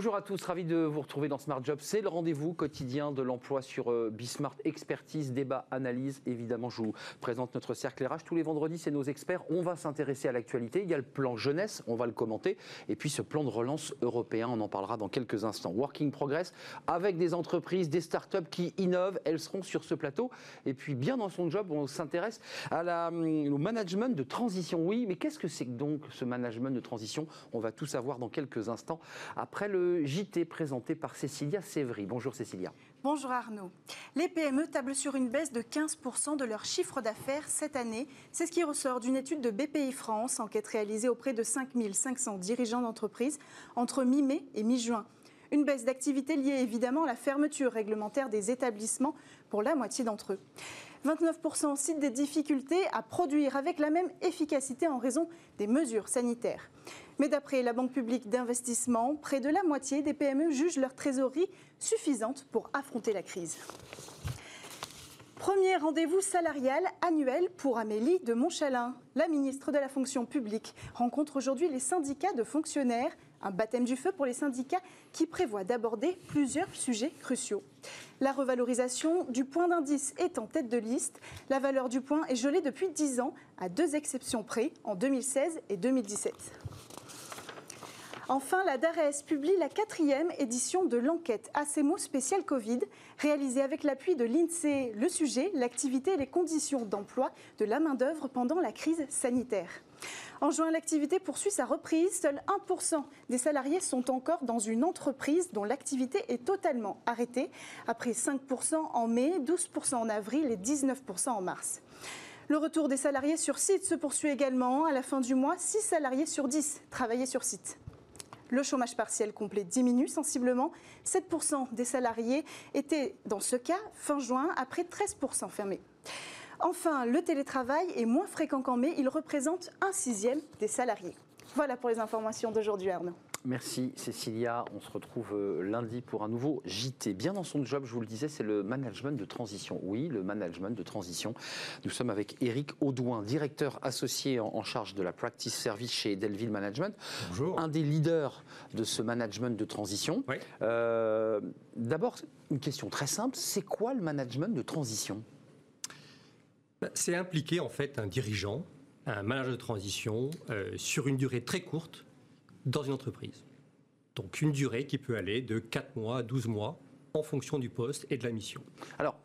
Bonjour à tous, ravi de vous retrouver dans Smart Job. C'est le rendez-vous quotidien de l'emploi sur euh, Bismart. Expertise, débat, analyse. Évidemment, je vous présente notre cercle RH. Tous les vendredis, c'est nos experts. On va s'intéresser à l'actualité. Il y a le plan jeunesse, on va le commenter. Et puis ce plan de relance européen, on en parlera dans quelques instants. Working Progress, avec des entreprises, des startups qui innovent. Elles seront sur ce plateau. Et puis, bien dans son job, on s'intéresse hum, au management de transition. Oui, mais qu'est-ce que c'est donc ce management de transition? On va tout savoir dans quelques instants après le JT présenté par Cécilia Sévry. Bonjour Cécilia. Bonjour Arnaud. Les PME tablent sur une baisse de 15% de leur chiffre d'affaires cette année. C'est ce qui ressort d'une étude de BPI France, enquête réalisée auprès de 5500 dirigeants d'entreprise entre mi-mai et mi-juin. Une baisse d'activité liée évidemment à la fermeture réglementaire des établissements pour la moitié d'entre eux. 29% citent des difficultés à produire avec la même efficacité en raison des mesures sanitaires. Mais d'après la Banque publique d'investissement, près de la moitié des PME jugent leur trésorerie suffisante pour affronter la crise. Premier rendez-vous salarial annuel pour Amélie de Montchalin. La ministre de la fonction publique rencontre aujourd'hui les syndicats de fonctionnaires un baptême du feu pour les syndicats qui prévoit d'aborder plusieurs sujets cruciaux. La revalorisation du point d'indice est en tête de liste. La valeur du point est gelée depuis 10 ans, à deux exceptions près, en 2016 et 2017. Enfin, la DARES publie la quatrième édition de l'enquête ACMO spécial Covid, réalisée avec l'appui de l'INSEE. Le sujet, l'activité et les conditions d'emploi de la main-d'œuvre pendant la crise sanitaire. En juin, l'activité poursuit sa reprise. Seuls 1% des salariés sont encore dans une entreprise dont l'activité est totalement arrêtée, après 5% en mai, 12% en avril et 19% en mars. Le retour des salariés sur site se poursuit également. À la fin du mois, 6 salariés sur 10 travaillaient sur site. Le chômage partiel complet diminue sensiblement. 7% des salariés étaient dans ce cas fin juin, après 13% fermés. Enfin, le télétravail est moins fréquent qu'en mai. Il représente un sixième des salariés. Voilà pour les informations d'aujourd'hui, Arnaud. Merci Cécilia. On se retrouve euh, lundi pour un nouveau JT. Bien dans son job, je vous le disais, c'est le management de transition. Oui, le management de transition. Nous sommes avec Eric Audouin, directeur associé en charge de la practice service chez Delville Management. Bonjour. Un des leaders de ce management de transition. Oui. Euh, D'abord, une question très simple. C'est quoi le management de transition? Bah, C'est impliquer en fait un dirigeant, un manager de transition euh, sur une durée très courte dans une entreprise. Donc une durée qui peut aller de 4 mois à 12 mois en fonction du poste et de la mission. Alors,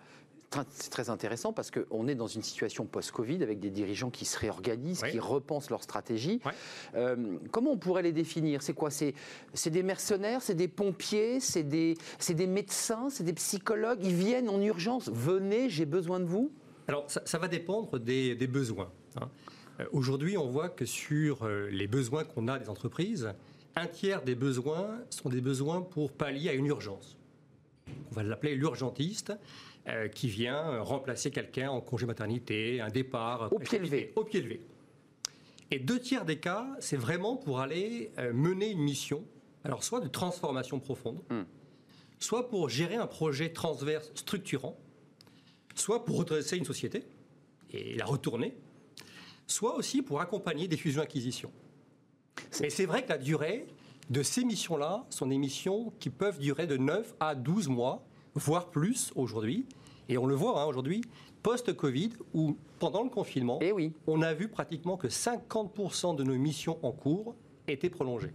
c'est très intéressant parce qu'on est dans une situation post-Covid avec des dirigeants qui se réorganisent, Oui. qui repensent leur stratégie. Euh, comment on pourrait les définir? C'est quoi? C'est des mercenaires, c'est des pompiers, c'est des, médecins, c'est des psychologues? Ils viennent en urgence. Venez, j'ai besoin de vous? Alors ça, ça va dépendre des, des besoins. hein. Euh, Aujourd'hui, on voit que sur euh, les besoins qu'on a des entreprises, un tiers des besoins sont des besoins pour pallier à une urgence. On va l'appeler l'urgentiste, euh, qui vient remplacer quelqu'un en congé maternité, un départ. Au pied levé. Au pied levé. Et deux tiers des cas, c'est vraiment pour aller euh, mener une mission, alors soit de transformation profonde, Hmm. soit pour gérer un projet transverse structurant, soit pour redresser une société et la retourner, soit aussi pour accompagner des fusions-acquisitions. Mais c'est vrai que la durée de ces missions-là sont des missions qui peuvent durer de 9 à 12 mois, voire plus aujourd'hui. Et on le voit hein, aujourd'hui, post-Covid, où pendant le confinement, Eh oui. on a vu pratiquement que 50% de nos missions en cours étaient prolongées.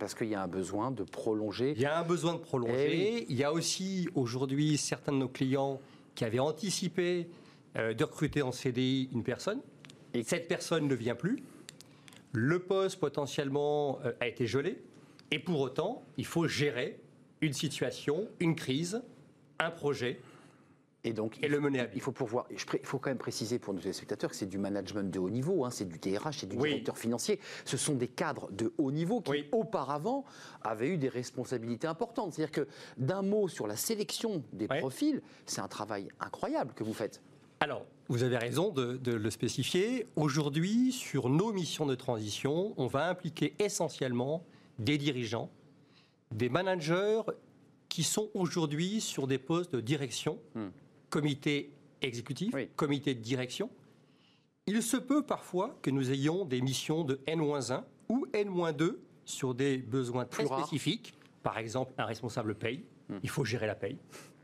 Parce qu'il y a un besoin de prolonger. Il y a un besoin de prolonger. Eh Il y a aussi aujourd'hui certains de nos clients qui avaient anticipé euh, de recruter en CDI une personne. Et- Et cette personne ne vient plus. Le poste potentiellement euh, a été gelé. Et pour autant, il faut gérer une situation, une crise, un projet Et donc, et le mener à bien. Il faut Il faut quand même préciser pour nos téléspectateurs que c'est du management de haut niveau, hein, c'est du DRH, c'est du Oui. directeur financier. Ce sont des cadres de haut niveau qui, Oui. auparavant, avaient eu des responsabilités importantes. C'est-à-dire que d'un mot sur la sélection des profils, c'est un travail incroyable que vous faites. Alors, vous avez raison de, de le spécifier. Aujourd'hui, sur nos missions de transition, on va impliquer essentiellement des dirigeants, des managers qui sont aujourd'hui sur des postes de direction, Hmm. comité exécutif, Oui. comité de direction. Il se peut parfois que nous ayons des missions de N-1 ou N-2 sur des besoins très Plus spécifiques, Par exemple, un responsable paye. Il faut gérer la paye.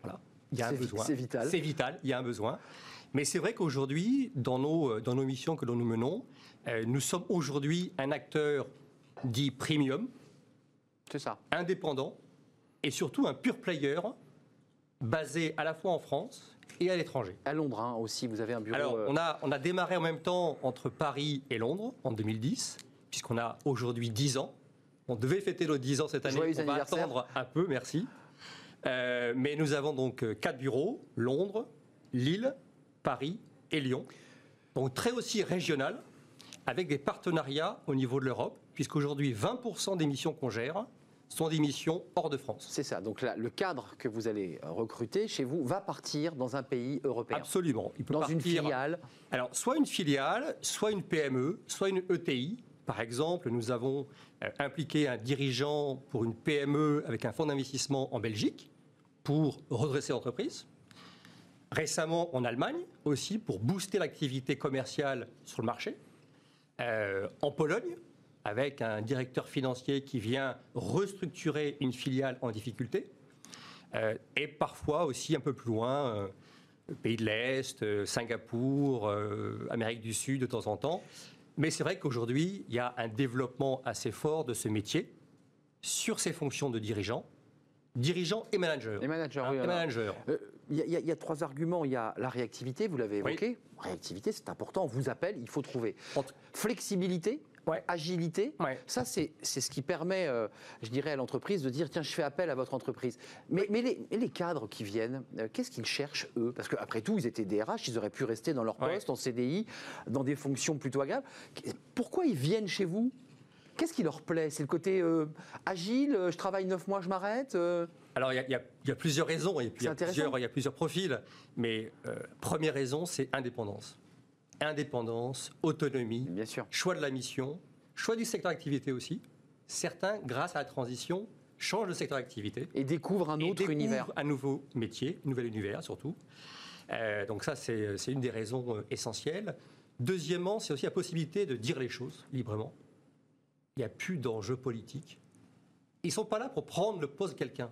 Voilà. Il y a un besoin. c'est vital. C'est vital. Il y a un besoin. Mais c'est vrai qu'aujourd'hui, dans nos, euh, dans nos missions que nous menons, euh, nous sommes aujourd'hui un acteur dit premium, C'est ça. indépendant et surtout un pure player basé à la fois en France et à l'étranger. À Londres hein, aussi, vous avez un bureau. Alors, euh, on a, on a démarré en même temps entre Paris et Londres en 2010, puisqu'on a aujourd'hui 10 ans. On devait fêter nos 10 ans cette année. Joyeux on va attendre un peu, merci. Euh, mais nous avons donc quatre bureaux Londres, Lille, Paris et Lyon. Donc très aussi régional, avec des partenariats au niveau de l'Europe, puisqu'aujourd'hui 20% des missions qu'on gère sont des missions hors de France. C'est ça. Donc là, le cadre que vous allez recruter chez vous va partir dans un pays européen. Absolument. Il peut Dans une filiale. Alors, soit une filiale, soit une PME, soit une ETI. Par exemple, nous avons euh, impliqué un dirigeant pour une PME avec un fonds d'investissement en Belgique pour redresser l'entreprise. Récemment en Allemagne aussi pour booster l'activité commerciale sur le marché. Euh, en Pologne avec un directeur financier qui vient restructurer une filiale en difficulté. Euh, et parfois aussi un peu plus loin, euh, pays de l'Est, Singapour, Amérique du Sud de temps en temps. Mais c'est vrai qu'aujourd'hui, il y a un développement assez fort de ce métier sur ces fonctions de dirigeant, dirigeant et manager. Les managers, Hein, oui, et manager. Euh, Il y, a- y y trois arguments. Il y a la réactivité, vous l'avez Oui. évoqué. Réactivité, c'est important. On vous appelle, il faut trouver. Flexibilité, Ouais. agilité. Ouais. Ça, c'est ce qui permet, euh, je dirais, à l'entreprise de dire tiens, je fais appel à votre entreprise. Mais, mais les, mais les cadres qui viennent, euh, qu'est-ce qu'ils cherchent, eux? Parce qu'après tout, ils étaient DRH, ils auraient pu rester dans leur Ouais. poste, en CDI, dans des fonctions plutôt agréables. Pourquoi ils viennent chez vous? Qu'est-ce qui leur plaît? C'est le côté euh, agile, je travaille neuf mois, je m'arrête Alors, il y a- y, y plusieurs raisons, et puis il y, a plusieurs, il y a plusieurs profils. Mais euh, première raison, c'est indépendance. Indépendance, autonomie, Bien sûr. choix de la mission, choix du secteur d'activité aussi. Certains, grâce à la transition, changent de secteur d'activité. Et découvrent un et autre découvrent univers. Un nouveau métier, un nouvel univers surtout. Euh, donc ça, c'est c'est une des raisons euh, essentielles. Deuxièmement, c'est aussi la possibilité de dire les choses librement. Il n'y a plus d'enjeux politiques. Ils ne sont pas là pour prendre le poste de quelqu'un.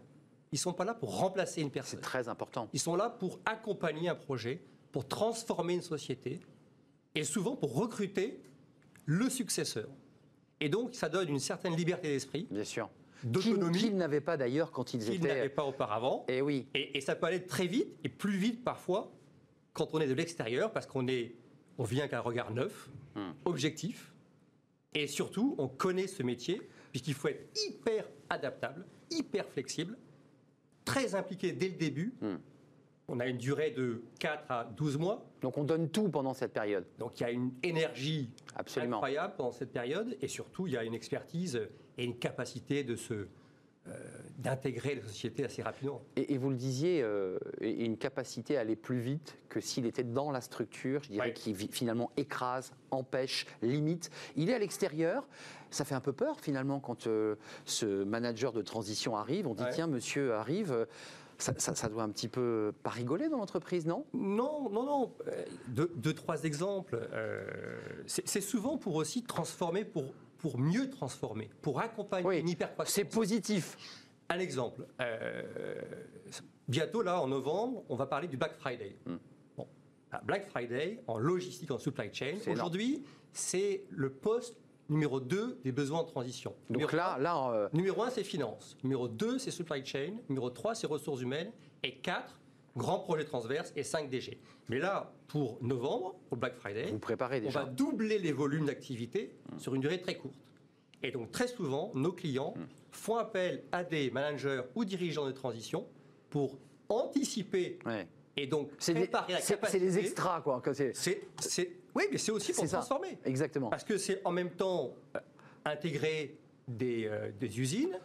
Ils ne sont pas là pour remplacer une personne. C'est très important. Ils sont là pour accompagner un projet, pour transformer une société et souvent pour recruter le successeur. Et donc, ça donne une certaine liberté d'esprit, Bien sûr. D'autonomie qu'ils n'avaient pas d'ailleurs quand ils qu'ils n'avaient étaient. pas auparavant. Eh oui. Et, et ça peut aller très vite et plus vite parfois quand on est de l'extérieur parce qu'on est, on vient avec un regard neuf, Hmm. objectif, et surtout on connaît ce métier puisqu'il faut être hyper adaptable, hyper flexible, très impliqué dès le début. Hmm. On a une durée de 4 à 12 mois, Donc on donne tout pendant cette période. donc il y a une énergie Absolument. incroyable pendant cette période et surtout il y a une expertise et une capacité de se d'intégrer la société assez rapidement. Et, et vous le disiez, euh, une capacité à aller plus vite que s'il était dans la structure, je dirais, Ouais. qui finalement écrase, empêche, limite. Il est à l'extérieur. Ça fait un peu peur finalement quand euh, ce manager de transition arrive. On dit Ouais. tiens, monsieur arrive. euh, Ça, ça- ça doit un petit peu pas rigoler dans l'entreprise, non? Non, non, non. Euh, Deux, deux, trois exemples. Euh, c'est souvent pour aussi transformer, pour, pour mieux transformer, pour accompagner Oui, une hypercroissance. C'est positif. Un exemple. euh, bientôt, là, en novembre, on va parler du Black Friday. Hmm. Bon. Ah, Black Friday, en logistique, en supply chain, aujourd'hui, c'est le poste numéro 2 des besoins de transition. Donc Numéro là, là, euh, Numéro 1, c'est finance. Numéro 2, c'est supply chain. Numéro 3, c'est ressources humaines. Et 4, grands projets transverses. Et 5, DG. Mais là, pour novembre, au Black Friday, vous préparez on va doubler les volumes d'activité sur une durée très courte. Et donc, très souvent, nos clients font appel à des managers ou dirigeants de transition pour anticiper Ouais. et donc préparer la capacité. c'est des extras, quoi. c'est- oui, mais c'est aussi pour ça. transformer. Exactement. Parce que c'est en même temps euh, intégrer des, euh, des usines,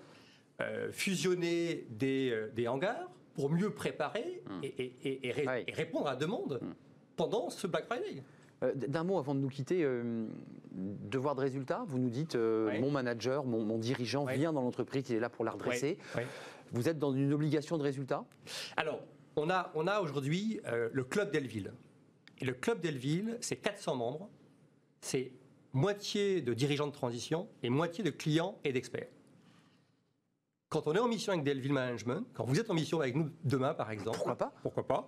euh, fusionner des, euh, des hangars pour mieux préparer et, et- et- et ré- Ouais. et répondre à la demande pendant ce Black Friday. Euh, D'un mot avant de nous quitter, euh, devoir de résultat, vous nous dites, euh, Ouais. mon manager, mon, mon dirigeant Ouais. vient dans l'entreprise, il est là pour la redresser. Vous êtes dans une obligation de résultat Alors, on a, on a aujourd'hui le Club d'Elville. Et le Club d'Elville, c'est 400 membres. C'est moitié de dirigeants de transition et moitié de clients et d'experts. Quand on est en mission avec Delville Management, quand vous êtes en mission avec nous demain, par exemple, Pourquoi pas? Pourquoi pas?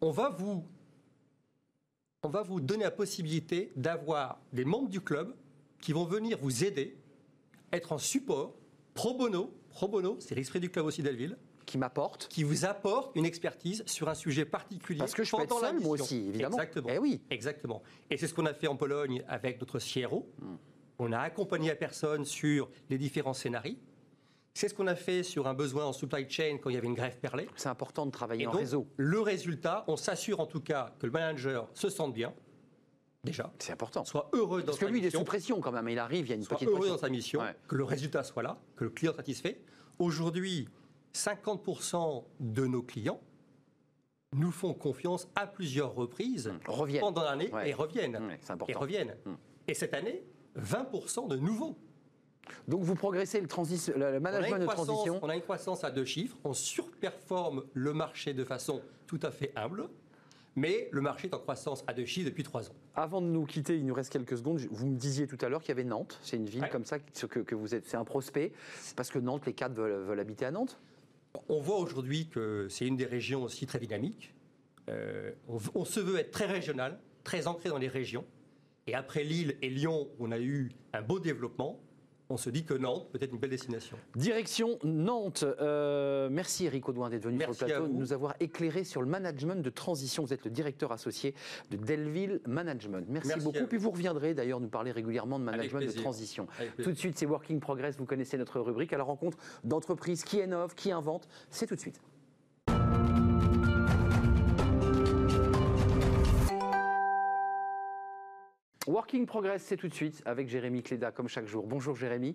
On va vous, on va vous donner la possibilité d'avoir des membres du club qui vont venir vous aider, être en support, pro bono. Pro bono, c'est l'esprit du club aussi Delville qui m'apporte. Qui vous apporte une expertise sur un sujet particulier. Parce que je peux être seul, moi aussi, évidemment. Exactement. Eh oui. Exactement. Et c'est ce qu'on a fait en Pologne avec notre CRO. Hmm. On a accompagné la personne sur les différents scénarios. C'est ce qu'on a fait sur un besoin en supply chain quand il y avait une grève perlée. C'est important de travailler en réseau. Le résultat, on s'assure en tout cas que le manager se sente bien, déjà. C'est important. Soit heureux dans Parce que lui, il est sous pression quand même. Il arrive, il y a une soit petite heureux dans sa mission, que le résultat soit là, que le client satisfait. Aujourd'hui, 50% de nos clients nous font confiance à plusieurs reprises reviennent. pendant l'année et reviennent. et reviennent. Mmh. Et cette année, 20% de nouveaux. Donc vous progressez le, le management de transition. On a une croissance à deux chiffres, on surperforme le marché de façon tout à fait humble. Mais le marché est en croissance à deux chiffres depuis trois ans. Avant de nous quitter, il nous reste quelques secondes. Vous me disiez tout à l'heure qu'il y avait Nantes. C'est une ville comme ça que, que vous êtes. C'est un prospect parce que Nantes, les cadres veulent habiter à Nantes. On voit aujourd'hui que c'est une des régions aussi très dynamiques. Euh, on, se veut être très régional, très ancré dans les régions. Et après Lille et Lyon, on a eu un beau développement on se dit que Nantes peut être une belle destination. Direction Nantes. Euh, merci Eric Audouin d'être venu sur le plateau, de nous avoir éclairé sur le management de transition. Vous êtes le directeur associé de Delville Management. Merci, beaucoup. Puis vous reviendrez d'ailleurs nous parler régulièrement de management de transition. Tout de suite, c'est Working Progress. Vous connaissez notre rubrique à la rencontre d'entreprises qui innovent, qui inventent. C'est tout de suite. Working Progress, c'est tout de suite avec Jérémy Cléda, comme chaque jour. Bonjour Jérémy,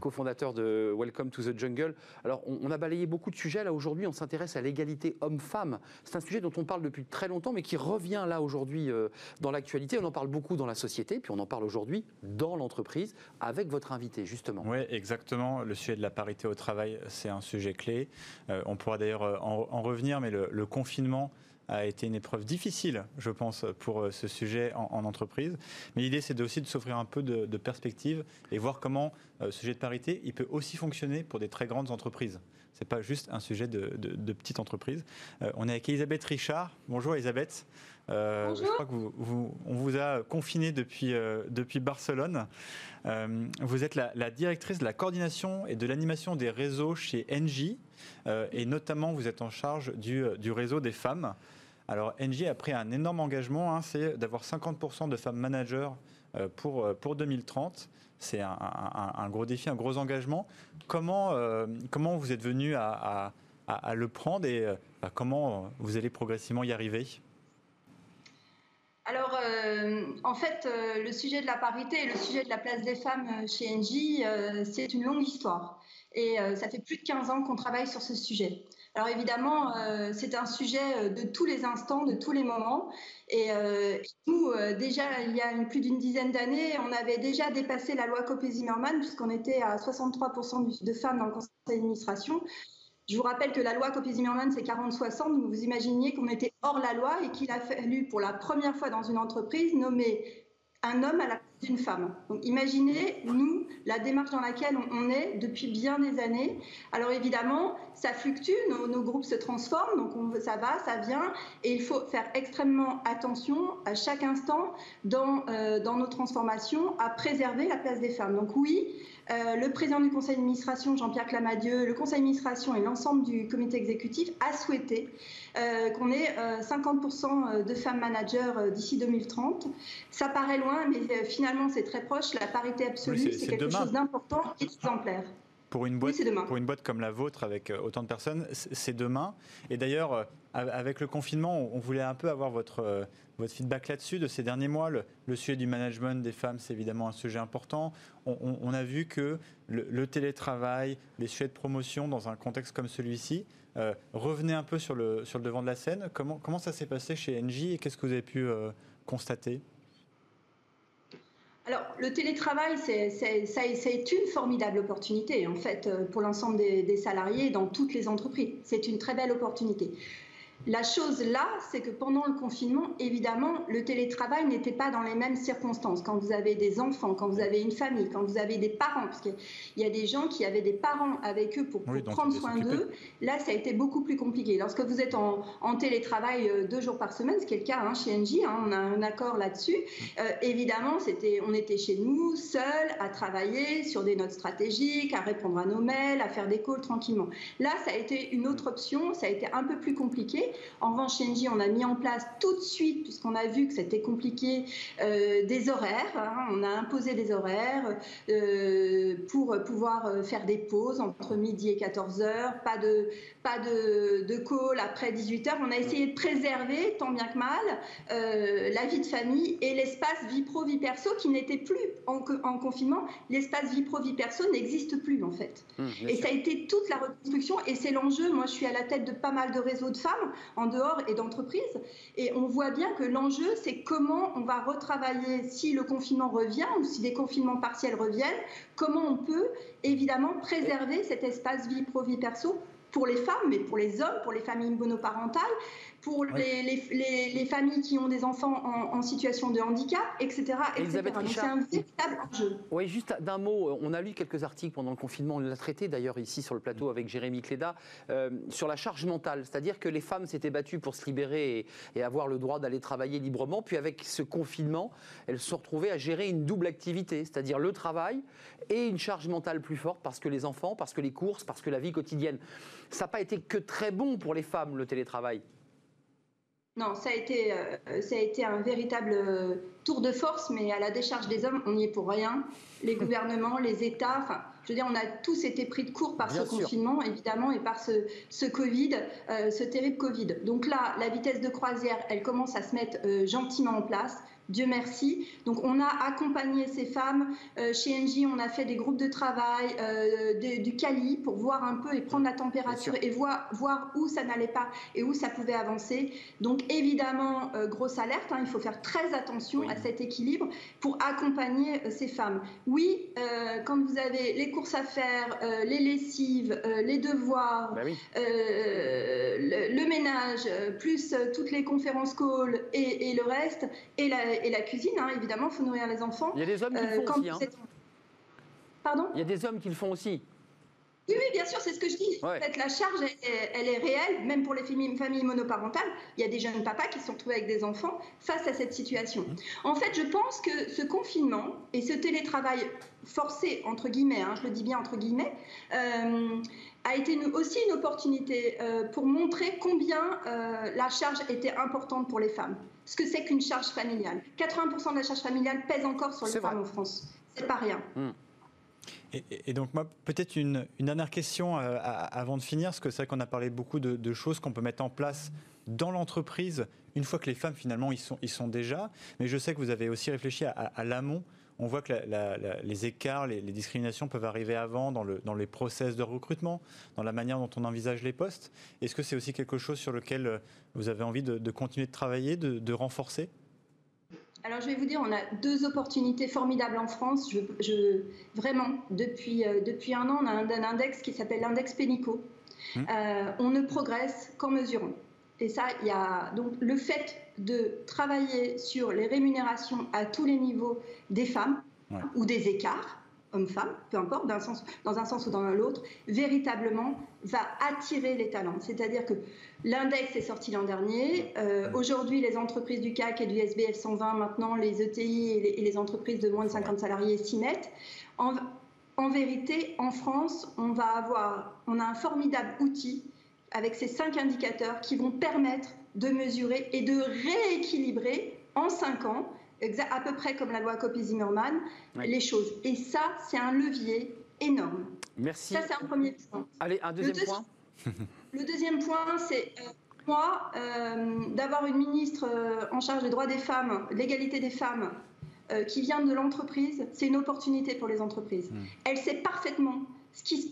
cofondateur de Welcome to the Jungle. Alors, on, a balayé beaucoup de sujets. Là, aujourd'hui, on s'intéresse à l'égalité homme-femme. C'est un sujet dont on parle depuis très longtemps, mais qui revient là aujourd'hui euh, dans l'actualité. On en parle beaucoup dans la société, puis on en parle aujourd'hui dans l'entreprise avec votre invité, justement. Oui, exactement. Le sujet de la parité au travail, c'est un sujet clé. Euh, on pourra d'ailleurs euh, en, revenir, mais le confinement a été une épreuve difficile, je pense, pour euh, ce sujet en, entreprise. Mais l'idée, c'est aussi de s'offrir un peu de, perspective et voir comment euh, ce sujet de parité, il peut aussi fonctionner pour des très grandes entreprises. Ce n'est pas juste un sujet de, de, petite entreprise. Euh, on est avec Elisabeth Richard. Bonjour Elisabeth. Bonjour. Je crois qu'on vous, on vous a confiné depuis, depuis Barcelone. vous êtes la, la, directrice de la coordination et de l'animation des réseaux chez Engie. et notamment, vous êtes en charge du, du réseau des femmes. Alors, Engie a pris un énorme engagement, hein, c'est d'avoir 50% de femmes managers euh, pour, euh, pour 2030. C'est un, gros défi, un gros engagement. Comment, euh, comment vous êtes venu à, le prendre et bah, comment vous allez progressivement y arriver? Alors, en fait, le sujet de la parité et le sujet de la place des femmes chez Engie, c'est une longue histoire. Et ça fait plus de 15 ans qu'on travaille sur ce sujet. Alors évidemment, euh, c'est un sujet euh, de tous les instants, de tous les moments. Et euh, nous, déjà, il y a plus d'une dizaine d'années, on avait déjà dépassé la loi Copé-Zimmermann, puisqu'on était à 63% de femmes dans le conseil d'administration. Je vous rappelle que la loi Copé-Zimmermann, c'est 40-60, donc vous imaginiez qu'on était hors la loi et qu'il a fallu, pour la première fois dans une entreprise, nommer un homme à la place d'une femme. Donc imaginez, nous, la démarche dans laquelle on est depuis bien des années. Alors évidemment, ça fluctue, nos, groupes se transforment, donc on, ça va, ça vient, et il faut faire extrêmement attention à chaque instant dans, euh, dans nos transformations à préserver la place des femmes. Donc oui, euh, le président du conseil d'administration, Jean-Pierre Clamadieu, le conseil d'administration et l'ensemble du comité exécutif a souhaité euh, qu'on ait 50% de femmes managers d'ici 2030. Ça paraît loin, mais finalement c'est très proche. La parité absolue, c'est quelque chose d'important et d'exemplaire. Pour une, boîte, pour une boîte comme la vôtre, avec autant de personnes, c'est demain. Et d'ailleurs, avec le confinement, on voulait un peu avoir votre, votre feedback là-dessus de ces derniers mois. Le, sujet du management des femmes, c'est évidemment un sujet important. On, a vu que le, télétravail, les sujets de promotion dans un contexte comme celui-ci, euh, revenaient un peu sur le, sur le devant de la scène. Comment, comment ça s'est passé chez Engie et qu'est-ce que vous avez pu euh, constater? Alors, le télétravail, c'est une formidable opportunité, en fait, euh, pour l'ensemble des, des, salariés dans toutes les entreprises. C'est une très belle opportunité. La chose là, c'est que pendant le confinement, évidemment, le télétravail n'était pas dans les mêmes circonstances. Quand vous avez des enfants, quand vous avez une famille, quand vous avez des parents, parce qu'il y a des gens qui avaient des parents avec eux pour, prendre soin d'eux, là, ça a été beaucoup plus compliqué. Lorsque vous êtes en, télétravail euh, deux jours par semaine, ce qui est le cas hein, chez NJ, hein, on a un accord là-dessus, euh, évidemment, c'était, on était chez nous, seuls, à travailler sur des notes stratégiques, à répondre à nos mails, à faire des calls tranquillement. Là, ça a été une autre option, ça a été un peu plus compliqué. En revanche, Shenji, on a mis en place tout de suite, puisqu'on a vu que c'était compliqué, euh, des horaires. Hein. on a imposé des horaires euh, pour pouvoir euh, faire des pauses entre midi et 14 heures, pas de, pas de, de call après 18 heures. On a essayé de préserver, tant bien que mal, la vie de famille et l'espace vie pro, vie perso qui n'était plus en, confinement. L'espace vie pro, vie perso n'existe plus en fait. Mmh, et ça a été toute la reconstruction et c'est l'enjeu. Moi, je suis à la tête de pas mal de réseaux de femmes en dehors et d'entreprises. Et on voit bien que l'enjeu, c'est comment on va retravailler si le confinement revient ou si des confinements partiels reviennent, comment on peut évidemment préserver cet espace vie pro-vie perso pour les femmes, mais pour les hommes, pour les familles monoparentales, pour les, les, familles qui ont des enfants en, situation de handicap, etc. C'est un véritable enjeu. Oui, juste d'un mot, on a lu quelques articles pendant le confinement, on l'a traité d'ailleurs ici sur le plateau avec Jérémy Cléda, euh, sur la charge mentale, c'est-à-dire que les femmes s'étaient battues pour se libérer et, avoir le droit d'aller travailler librement, puis avec ce confinement, elles se sont retrouvées à gérer une double activité, c'est-à-dire le travail et une charge mentale plus forte parce que les enfants, parce que les courses, parce que la vie quotidienne. Ça n'a pas été que très bon pour les femmes, le télétravail. Non, ça a été, euh, ça a été un véritable euh, tour de force, mais à la décharge des hommes, on n'y est pour rien. Les gouvernements, les États, enfin, je veux dire, on a tous été pris de court par ce confinement, évidemment, et par ce, ce Covid, euh, ce terrible Covid. Donc là, la vitesse de croisière, elle commence à se mettre gentiment en place. Dieu merci. Donc on a accompagné ces femmes. Euh, chez NJ, on a fait des groupes de travail, euh, du Cali pour voir un peu et prendre la température et voir, voir où ça n'allait pas et où ça pouvait avancer. Donc évidemment, euh, grosse alerte, hein, il faut faire très attention à cet équilibre pour accompagner ces femmes. Oui, quand vous avez les courses à faire, les lessives, les devoirs, bah le, ménage, plus toutes les conférences calls et, et le reste, et la, et la cuisine, hein, évidemment, il faut nourrir les enfants. Il y a des hommes qui le euh, font aussi. Hein. Pardon? Il y a des hommes qui le font aussi. Oui, oui, bien sûr, c'est ce que je dis. En fait, la charge, elle, est réelle, même pour les familles, monoparentales. Il y a des jeunes papas qui se sont retrouvés avec des enfants face à cette situation. En fait, je pense que ce confinement et ce télétravail forcé, entre guillemets, hein, je le dis bien entre guillemets, euh, a été aussi une opportunité euh, pour montrer combien la charge était importante pour les femmes ce que c'est qu'une charge familiale. 80% de la charge familiale pèse encore sur les femmes en France. C'est pas rien. Hmm. Et, donc moi, peut-être une, dernière question euh, avant de finir, parce que c'est vrai qu'on a parlé beaucoup de, choses qu'on peut mettre en place dans l'entreprise une fois que les femmes finalement y sont, sont déjà. Mais je sais que vous avez aussi réfléchi à l'amont on voit que les écarts, les, discriminations peuvent arriver avant dans, le, dans les process de recrutement, dans la manière dont on envisage les postes. Est-ce que c'est aussi quelque chose sur lequel euh, vous avez envie de, continuer de travailler, de, renforcer? Alors je vais vous dire, on a deux opportunités formidables en France. Je, vraiment, depuis, euh, depuis un an, on a un, index qui s'appelle l'index Pénico. Hum. Euh, on ne progresse qu'en mesurant. Et ça, il y a donc le fait de travailler sur les rémunérations à tous les niveaux des femmes ou des écarts, hommes-femmes, peu importe, dans un, sens, dans un sens ou dans l'autre, véritablement va attirer les talents. C'est-à-dire que l'index est sorti l'an dernier. Euh, aujourd'hui, les entreprises du CAC et du SBF 120, maintenant les ETI et les, entreprises de moins de 50 salariés s'y mettent. En, en, vérité, en France, on va avoir, on a un formidable outil avec ces cinq indicateurs qui vont permettre de mesurer et de rééquilibrer en cinq ans, à peu près comme la loi Copy-Zimmermann, les choses. Et ça, c'est un levier énorme. Merci. Ça, c'est un premier point. Allez, un deuxième point. le deuxième point, c'est euh, moi, euh, d'avoir une ministre euh, en charge des droits des femmes, l'égalité des femmes, qui vient de l'entreprise, c'est une opportunité pour les entreprises. Hmm. Elle sait parfaitement ce qui se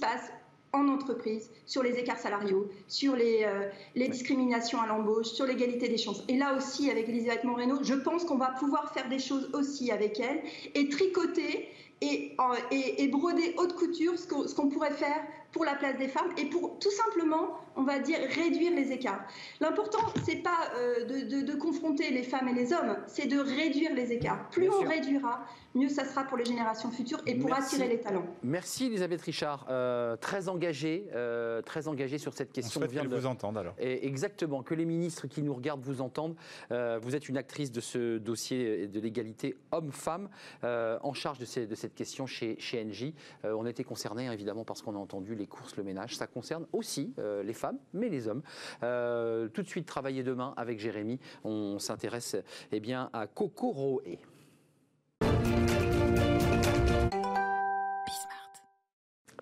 passe en entreprise sur les écarts salariaux, sur les, euh, les discriminations à l'embauche, sur l'égalité des chances. Et là aussi, avec Elisabeth Moreno, je pense qu'on va pouvoir faire des choses aussi avec elle et tricoter et, et, et broder haute couture ce qu'on pourrait faire pour la place des femmes et pour tout simplement, on va dire, réduire les écarts. L'important, c'est pas euh, de, confronter les femmes et les hommes, c'est de réduire les écarts. Plus on réduira, mieux ça sera pour les générations futures et pour attirer les talents. Merci Elisabeth Richard, euh, très engagée, euh, très engagée sur cette question. On vient de vous entendre alors. Et exactement, que les ministres qui nous regardent vous entendent. vous êtes une actrice de ce dossier de l'égalité homme-femme en charge de, cette question chez, chez Engie. on était concernés hein, évidemment parce qu'on a entendu les courses, le ménage. Ça concerne aussi les femmes, mais les hommes. tout de suite, travailler demain avec Jérémy. On s'intéresse eh bien, à Coco Roé.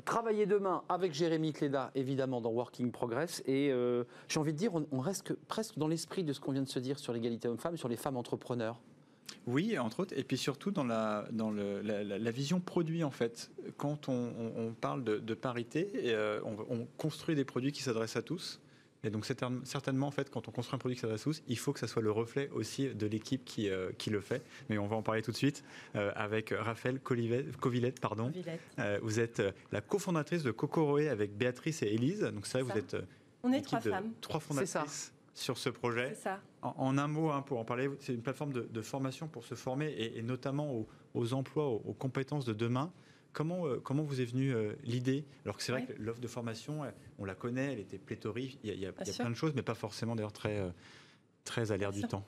Travailler demain avec Jérémy Cléda, évidemment, dans Working Progress. Et euh, j'ai envie de dire, on, reste presque dans l'esprit de ce qu'on vient de se dire sur l'égalité homme-femme, sur les femmes entrepreneurs. Oui, entre autres, et puis surtout dans la, dans le, la, vision produit en fait. Quand on, parle de, parité, euh, on, construit des produits qui s'adressent à tous. Et donc certainement, en fait, quand on construit un produit qui s'adresse à tous, il faut que ça soit le reflet aussi de l'équipe qui, euh, qui le fait. Mais on va en parler tout de suite euh, avec Raphaël Covillette. Pardon. Euh, vous êtes la cofondatrice de Cocoroé avec Béatrice et Élise. Donc c'est vrai, vous êtes on est trois femmes. Trois fondatrices sur ce projet. Ça. En, un mot, hein, pour en parler, c'est une plateforme de, formation pour se former et, notamment aux, emplois, aux, compétences de demain. Comment, euh, comment vous est venue euh, l'idée? Alors que c'est vrai que l'offre de formation, on la connaît, elle était pléthorique, il y a, plein de choses, mais pas forcément d'ailleurs très, euh, très à l'air du temps.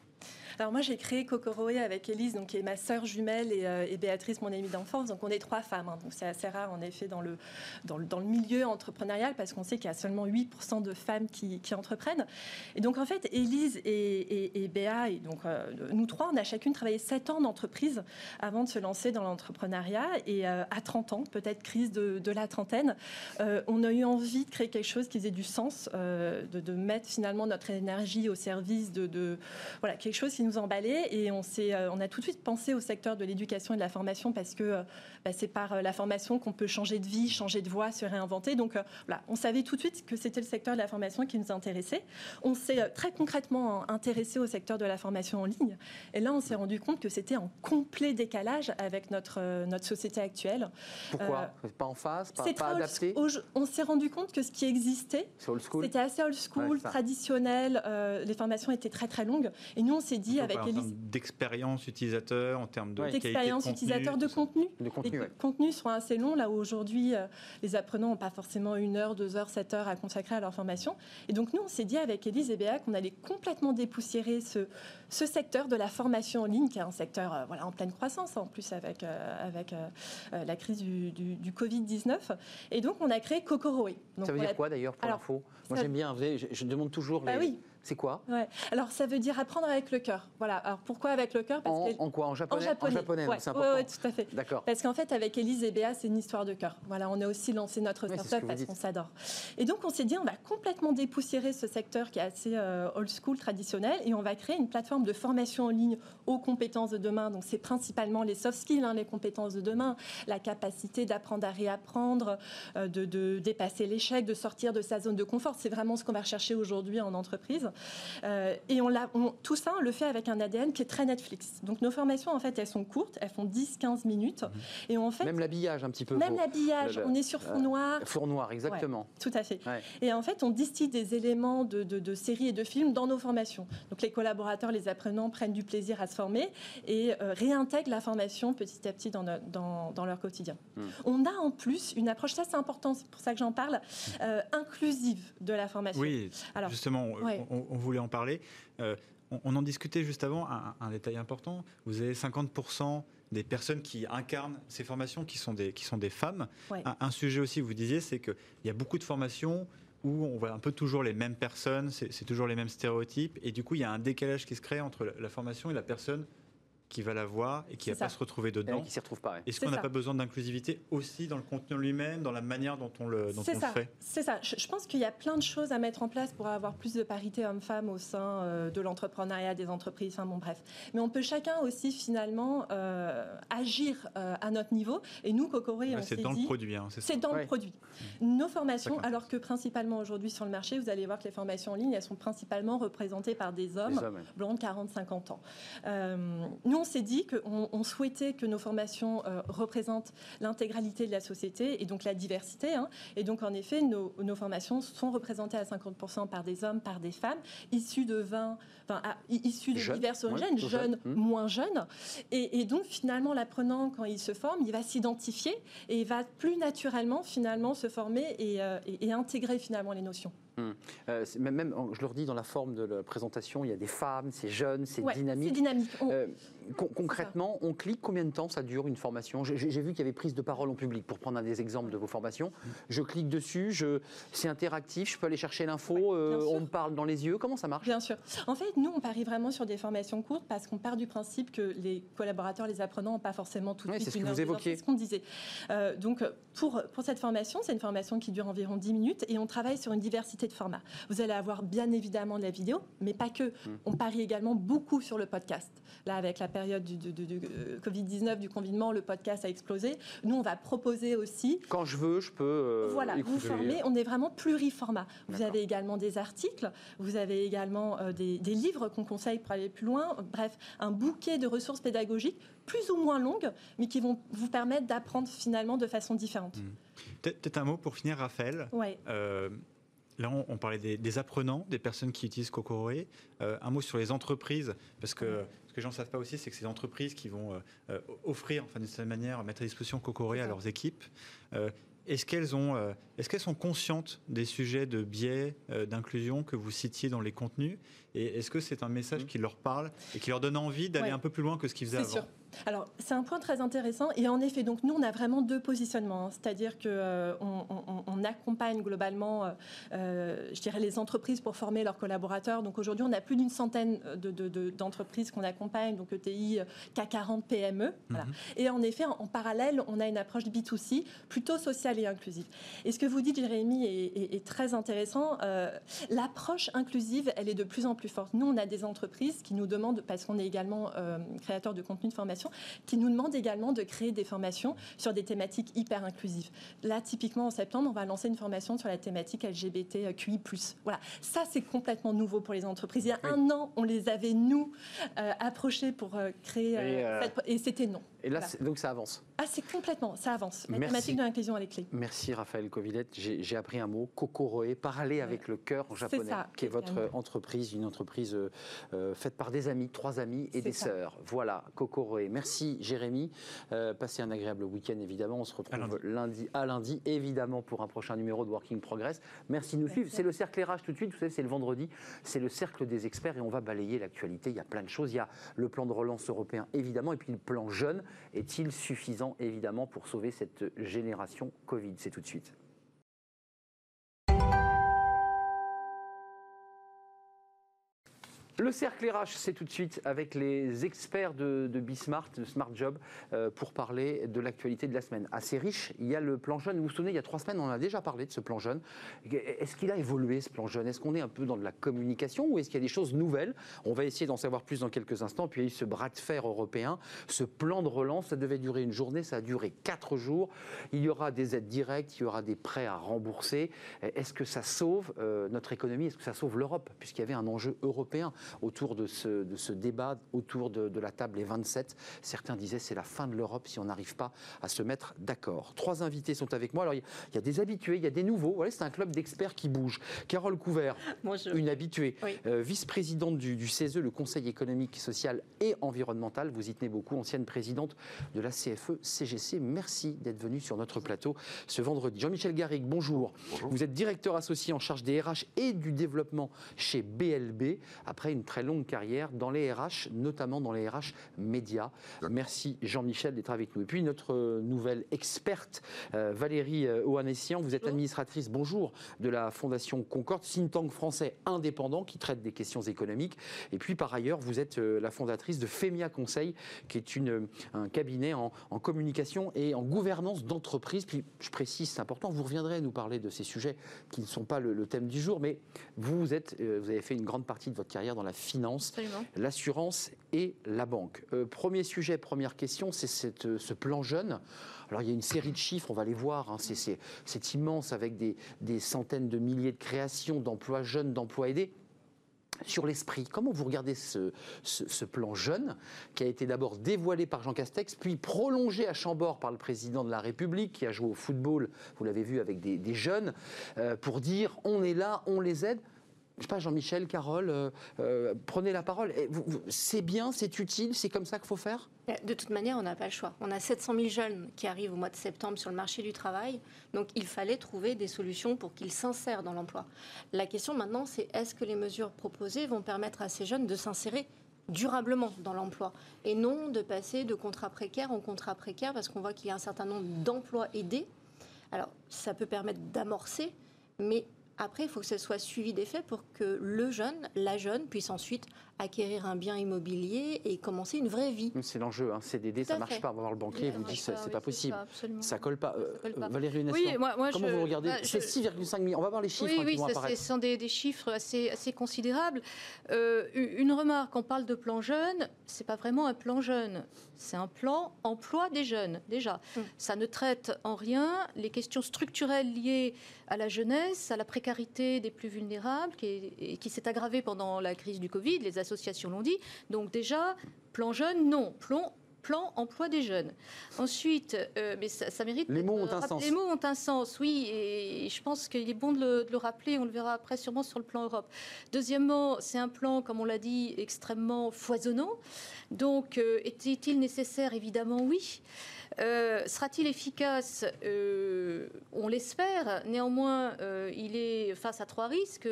Alors moi j'ai créé Cocoroé avec Elise, donc qui est ma sœur jumelle euh, et, Béatrice, mon amie d'enfance. Donc on est trois femmes. Hein. donc c'est assez rare en effet dans le, dans le, dans le milieu entrepreneurial parce qu'on sait qu'il y a seulement 8% de femmes qui, qui, entreprennent. Et donc en fait Elise et, et, Béa, et donc euh, nous trois, on a chacune travaillé 7 ans d'entreprise avant de se lancer dans l'entrepreneuriat. Et euh, à 30 ans, peut-être crise de, la trentaine, on a eu envie de créer quelque chose qui faisait du sens, de, de, mettre finalement notre énergie au service de, de voilà quelque chose nous emballait et on, euh, on a tout de suite pensé au secteur de l'éducation et de la formation parce que euh, bah, c'est par euh, la formation qu'on peut changer de vie, changer de voie, se réinventer. Donc voilà, on savait tout de suite que c'était le secteur de la formation qui nous intéressait. On s'est très concrètement intéressé au secteur de la formation en ligne. Et là, on s'est rendu compte que c'était en complet décalage avec notre, notre société actuelle. Pourquoi Pas en phase, pas, pas adapté On s'est rendu compte que ce qui existait, c'était assez old school, traditionnel. les formations étaient très très longues. Et nous, on s'est dit avec Elise. D'expérience utilisateur, en termes de. D'expérience utilisateur, de contenu. De contenu, Les contenus sont assez longs, là où aujourd'hui, euh, les apprenants n'ont pas forcément une heure, deux heures, sept heures à consacrer à leur formation. Et donc, nous, on s'est dit avec Elise et Béa qu'on allait complètement dépoussiérer ce, ce secteur de la formation en ligne, qui est un secteur euh, voilà, en pleine croissance, en plus avec, euh, avec la crise du, du, Covid-19. Et donc, on a créé Cocoroé. Ça veut dire quoi d'ailleurs pour l'info? Moi, j'aime bien, je, je, demande toujours bah les. oui. C'est quoi ouais. Alors, ça veut dire apprendre avec le cœur. Voilà. Alors, pourquoi avec le cœur? En, en, quoi? En japonais? En japonais, c'est important. Oui, tout à fait. D'accord. Parce qu'en fait, avec Elise et Béa, c'est une histoire de cœur. Voilà, on a aussi lancé notre startup parce qu'on s'adore. Et donc, on s'est dit, on va complètement dépoussiérer ce secteur qui est assez euh, old school, traditionnel, et on va créer une plateforme de formation en ligne aux compétences de demain. Donc, c'est principalement les soft skills, hein, les compétences de demain, la capacité d'apprendre à réapprendre, euh, de, de, dépasser l'échec, de sortir de sa zone de confort. C'est vraiment ce qu'on va rechercher aujourd'hui en entreprise. Euh, et on, tout ça, on le fait avec un ADN qui est très Netflix. Donc nos formations, en fait, elles sont courtes, elles font 10-15 minutes. Mhm. Et on fait, même l'habillage un petit peu. Même l'habillage, on est sur fond noir. Fond noir, exactement. tout à fait. Et en fait, on distille des éléments de, séries et de films dans nos formations. Donc les collaborateurs, les apprenants prennent du plaisir à se former et euh, réintègrent la formation petit à petit dans, dans, leur quotidien. Hmm. On a en plus une approche, ça c'est important, c'est pour ça que j'en parle, euh, inclusive de la formation. Oui, Alors, justement, on, on voulait en parler. Euh, on, en discutait juste avant, un, détail important. Vous avez 50% des personnes qui incarnent ces formations qui sont des, qui sont des femmes. Un, sujet aussi, vous disiez, c'est qu'il y a beaucoup de formations où on voit un peu toujours les mêmes personnes, c'est toujours les mêmes stéréotypes, et du coup, il y a un décalage qui se crée entre la formation et la personne qui va la voir et qui va pas se retrouver dedans. qui s'y retrouve pas. Est-ce qu'on n'a pas besoin d'inclusivité aussi dans le contenu lui-même, dans la manière dont on le, dont on fait C'est ça. Je, pense qu'il y a plein de choses à mettre en place pour avoir plus de parité homme-femme au sein euh, de l'entrepreneuriat, des entreprises, enfin bon bref. Mais on peut chacun aussi finalement euh, agir euh, à notre niveau. Et nous, Cocoré, on C'est dans le produit. Hein, c'est dans le produit. Nos formations, alors que principalement aujourd'hui sur le marché, vous allez voir que les formations en ligne, elles sont principalement représentées par des hommes, blancs de 40-50 ans. nous, on s'est dit qu'on on souhaitait que nos formations euh, représentent l'intégralité de la société et donc la diversité. hein. Et donc, en effet, nos, nos formations sont représentées à 50% par des hommes, par des femmes, issus de 20, enfin, à- issus de diverses origines, jeunes, jeune. Hmm. moins jeunes. Et, et donc, finalement, l'apprenant, quand il se forme, il va s'identifier et il va plus naturellement, finalement, se former et, euh, et- et intégrer, finalement, les notions. Euh, c'est même, même, je le redis dans la forme de la présentation, il y a des femmes, c'est jeune, c'est Ouais, dynamique. C'est dynamique. On- Euh, con- concrètement, on clique combien de temps ça dure une formation? J'ai vu qu'il y avait prise de parole en public pour prendre un des exemples de vos formations. Je clique dessus, je, c'est interactif, je peux aller chercher l'info, Ouais, euh, on me parle dans les yeux. Comment ça marche? Bien sûr. En fait, nous, on parie vraiment sur des formations courtes parce qu'on part du principe que les collaborateurs, les apprenants n'ont pas forcément tout de Oui, suite c'est ce que vous évoquiez. C'est ce qu'on disait. Euh, donc, pour, pour cette formation, c'est une formation qui dure environ 10 minutes et on travaille sur une diversité de formats. Vous allez avoir bien évidemment de la vidéo, mais pas que. On parie également beaucoup sur le podcast. Là, avec la période du, du- du- du, euh, Covid-19, du confinement, le podcast a explosé. Nous, on va proposer aussi Quand je veux, je peux. euh, voilà, vous formez, on est vraiment pluriformat. Vous avez également des articles, vous avez également euh, des, des livres qu'on conseille pour aller plus loin. Bref, un bouquet de ressources pédagogiques plus ou moins longues, mais qui vont vous permettre d'apprendre finalement de façon différente. Peut-être peut-être un mot pour finir, Raphaël. Ouais. Euh, là, on, on parlait des, des apprenants, des personnes qui utilisent Kokoroé. Euh, un mot sur les entreprises, parce que ce que les gens ne savent pas aussi, c'est que ces entreprises qui vont euh, euh, offrir, enfin, d'une certaine manière, mettre à disposition Kokoroé C'est à leurs équipes. euh, est-ce qu'elles ont, est-ce qu'elles sont conscientes des sujets de biais d'inclusion que vous citiez dans les contenus? Et est-ce que c'est un message qui leur parle et qui leur donne envie d'aller Ouais. un peu plus loin que ce qu'ils faisaient avant? sûr. Alors, c'est un point très intéressant. Et en effet, donc nous, on a vraiment deux positionnements. hein. C'est-à-dire que euh, on, accompagne globalement, euh, euh, je dirais, les entreprises pour former leurs collaborateurs. Donc aujourd'hui, on a plus d'une centaine de- de- de- d'entreprises qu'on accompagne, donc ETI, euh, CAC 40, PME. Voilà. Et en effet, en, en parallèle, on a une approche B2C plutôt sociale et inclusive. Et ce que vous dites, Jérémy, est, est- est très intéressant. Euh, L'approche inclusive, elle est de plus en plus forte. Nous, on a des entreprises qui nous demandent, parce qu'on est également créateur de contenu de formation, qui nous demandent également de créer des formations sur des thématiques hyper inclusives. Là, typiquement, en septembre, on va lancer une formation sur la thématique LGBTQI+. Voilà, ça, c'est complètement nouveau pour les entreprises. Il y a un an, on les avait, nous, euh, approchés pour euh, créer... euh, Et, euh, et c'était non. Et là, Voilà. donc ça avance. Ah, c'est complètement, ça avance. La Merci. thématique de l'inclusion, elle est clé. Merci Raphaël Covilette. J'ai appris un mot, Kokoroe, parler avec le cœur en C'est japonais, ça, qui est votre entreprise, une entreprise euh, euh, faite par des amis, trois amis et des ça. sœurs. Voilà, Kokoroe. Merci Jérémy. Euh, passez un agréable week-end évidemment. On se retrouve lundi. lundi. à lundi, évidemment, pour un prochain numéro de Working Progress. Merci de nous suivre. C'est le cercle RH tout de suite. Vous savez, c'est le vendredi. C'est le cercle des experts et on va balayer l'actualité. Il y a plein de choses. Il y a le plan de relance européen, évidemment, et puis le plan jeune. Est-il suffisant, évidemment, pour sauver cette génération Covid? C'est tout de suite. Le cercle RH, c'est tout de suite avec les experts de, de Bismart, de Smart Job, euh, pour parler de l'actualité de la semaine. Assez riche, il y a le plan jeune. Vous vous souvenez, il y a trois semaines, on a déjà parlé de ce plan jeune. Est-ce qu'il a évolué, ce plan jeune? Est-ce qu'on est un peu dans de la communication ou est-ce qu'il y a des choses nouvelles? On va essayer d'en savoir plus dans quelques instants. Puis il y a eu ce bras de fer européen, ce plan de relance. Ça devait durer une journée, ça a duré quatre jours. Il y aura des aides directes, il y aura des prêts à rembourser. Est-ce que ça sauve euh, notre économie? Est-ce que ça sauve l'Europe? Puisqu'il y avait un enjeu européen autour de ce, de ce débat, autour de, de la table les 27. Certains disaient c'est la fin de l'Europe si on n'arrive pas à se mettre d'accord. Trois invités sont avec moi. Alors il y a- il y, a des habitués, il y a des nouveaux. Voilà, c'est un club d'experts qui bouge. Carole Couvert, Bonjour. une habituée, Oui. euh, vice-présidente du, du CESE, le Conseil économique, social et environnemental. Vous y tenez beaucoup, ancienne présidente de la E CFE-CGC. Merci d'être venue sur notre plateau ce vendredi. Jean-Michel Garrigue, bonjour. Vous êtes directeur associé en charge des RH et du développement chez BLB, après une très longue carrière dans les RH, notamment dans les RH médias. Merci Jean-Michel d'être avec nous. Et puis notre euh, nouvelle experte, euh, Valérie euh, Ohanessian, vous êtes administratrice, bonjour, de la Fondation Concorde, think tank français indépendant qui traite des questions économiques. Et puis par ailleurs, vous êtes la fondatrice de FEMIA Conseil, qui est une, un cabinet en, en communication et en gouvernance d'entreprise. Puis je précise, c'est important, vous reviendrez nous parler de ces sujets qui ne sont pas le, le thème du jour, mais vous, vous, êtes, vous avez fait une grande partie de votre carrière dans la finance, l'assurance et la banque. Euh, premier sujet, première question, c'est euh, ce plan jeune. Alors il y a une série de chiffres, on va les voir, hein, c'est- immense avec des, des centaines de milliers de créations d'emplois jeunes, d'emplois aidés. sur l'esprit. Comment vous regardez ce, ce, plan jeune qui a été d'abord dévoilé par Jean Castex, puis prolongé à Chambord par le président de la République qui a joué au football, vous l'avez vu, avec des, jeunes, euh, pour dire on est là, on les aide? Je sais pas, Jean-Michel, Carole, euh, euh, prenez la parole. C'est bien, c'est utile, c'est comme ça qu'il faut faire? De toute manière, on n'a pas le choix. On a 700 000 jeunes qui arrivent au mois de septembre sur le marché du travail. Donc il fallait trouver des solutions pour qu'ils s'insèrent dans l'emploi. La question maintenant, c'est est-ce que les mesures proposées vont permettre à ces jeunes de s'insérer durablement dans l'emploi et non de passer de contrat précaire en contrat précaire parce qu'on voit qu'il y a un certain nombre d'emplois aidés? Alors ça peut permettre d'amorcer, mais après, il faut que ce soit suivi des faits pour que le jeune, la jeune, puisse ensuite acquérir un bien immobilier et commencer une vraie vie. C'est l'enjeu, hein. CDD, ça ne marche pas. On va voir le banquier, vous dit c'est pas, pas possible. Ça, ne colle pas. Euh, Valérie oui, comment vous regardez bah, C'est 6,5 millions. On va voir les chiffres. Oui, hein, oui, ce sont des, chiffres assez, assez considérables. Euh, une remarque, on parle de plan jeune, c'est pas vraiment un plan jeune, c'est un plan emploi des jeunes, déjà. Hum. Ça ne traite en rien les questions structurelles liées à la jeunesse, à la précarité des plus vulnérables, qui, qui s'est aggravée pendant la crise du Covid, les associations l'ont dit. Donc déjà, plan jeune, non. Plan plan emploi des jeunes. Ensuite, euh, mais ça, mérite. Les mots ont un sens. Les mots ont un sens, oui, et je pense qu'il est bon de le, rappeler. On le verra après sûrement sur le plan Europe. Deuxièmement, c'est un plan, comme on l'a dit, extrêmement foisonnant. Donc, euh, était-il nécessaire? Évidemment, oui. Euh, sera-t-il efficace? On l'espère. Néanmoins, il est face à trois risques,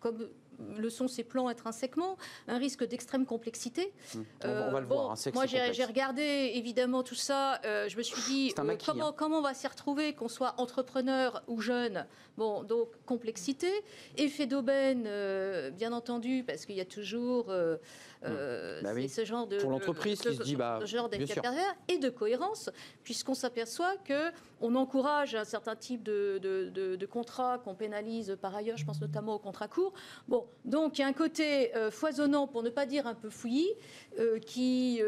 comme le sont ces plans intrinsèquement, un risque d'extrême complexité. Hum. on, va, le voir. Hein, moi, j'ai regardé évidemment tout ça. Euh, je me suis dit euh, comment, hein. comment on va s'y retrouver, qu'on soit entrepreneur ou jeune? Bon, donc complexité, effet d'aubaine, euh, bien entendu, parce qu'il y a toujours euh, bah ce genre de pour l'entreprise qui se dit bah genre et de cohérence, puisqu'on s'aperçoit que on encourage un certain type de, de, de, contrats qu'on pénalise par ailleurs. Je pense notamment aux contrats courts. Bon, donc il y a un côté euh, foisonnant, pour ne pas dire un peu fouillis, euh, qui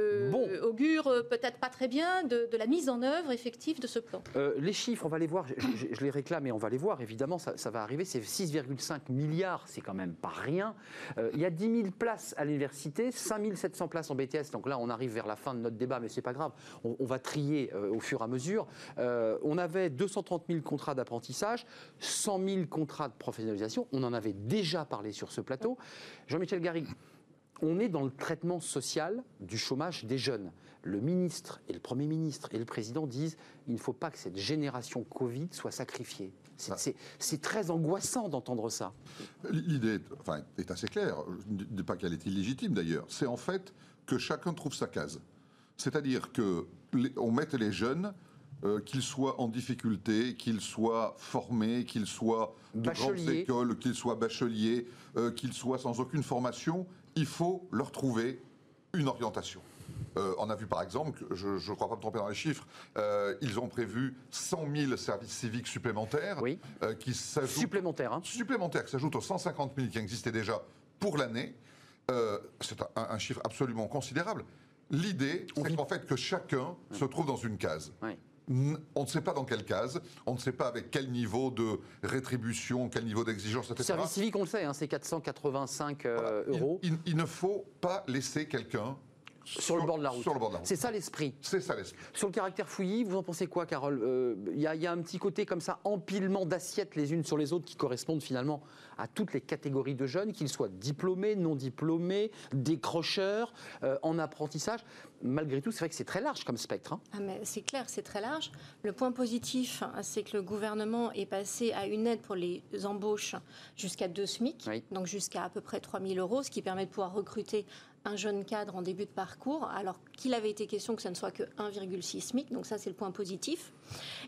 augure peut-être pas très bien de, la mise en œuvre effective de ce plan. les chiffres, on va les voir. Je, les réclame et on va les voir. Évidemment, ça, ça va arriver. C'est 6,5 milliards, c'est quand même pas rien. il y a 10 000 places à l'université 5700 places en BTS. Donc là, on arrive vers la fin de notre débat, mais c'est pas grave. On, va trier euh, au fur et à mesure. Euh, on avait 230 000 contrats d'apprentissage, 100 000 contrats de professionnalisation. On en avait déjà parlé sur ce plateau. Jean-Michel Garry, on est dans le traitement social du chômage des jeunes. Le ministre et le Premier ministre et le Président disent il ne faut pas que cette génération Covid soit sacrifiée. C'est très angoissant d'entendre ça. L'idée enfin, est assez claire. Je ne dis pas qu'elle est illégitime d'ailleurs. C'est en fait que chacun trouve sa case. C'est-à-dire qu'on mette les jeunes euh, qu'ils soient en difficulté, qu'ils soient formés, qu'ils soient de grandes écoles, qu'ils soient bacheliers, euh, qu'ils soient sans aucune formation, il faut leur trouver une orientation. Euh, on a vu par exemple, je ne crois pas me tromper dans les chiffres, euh, ils ont prévu 100 000 services civiques supplémentaires. Oui. Euh, qui supplémentaires. Hein. Supplémentaires, qui s'ajoutent aux 150 000 qui existaient déjà pour l'année. c'est un, chiffre absolument considérable. L'idée, c'est qu'en fait, que chacun se trouve dans une case. On ne sait pas dans quelle case, on ne sait pas avec quel niveau de rétribution, quel niveau d'exigence, etc. Service civique, on le sait, hein, c'est 485 euros. il, ne faut pas laisser quelqu'un sur, le bord de la route. C'est ça l'esprit. C'est ça l'esprit. Sur le caractère fouillis, vous en pensez quoi, Carole? Euh, Il y, a un petit côté comme ça, empilement d'assiettes les unes sur les autres qui correspondent finalement à toutes les catégories de jeunes, qu'ils soient diplômés, non diplômés, décrocheurs, euh, en apprentissage. Malgré tout, c'est vrai que c'est très large comme spectre. Hein. Ah, c'est clair, c'est très large. Le point positif, c'est que le gouvernement est passé à une aide pour les embauches jusqu'à 2 SMIC, donc jusqu'à à peu près 3 000 euros, ce qui permet de pouvoir recruter un jeune cadre en début de parcours, alors qu'il avait été question que ça ne soit que 1,6 SMIC, donc ça c'est le point positif.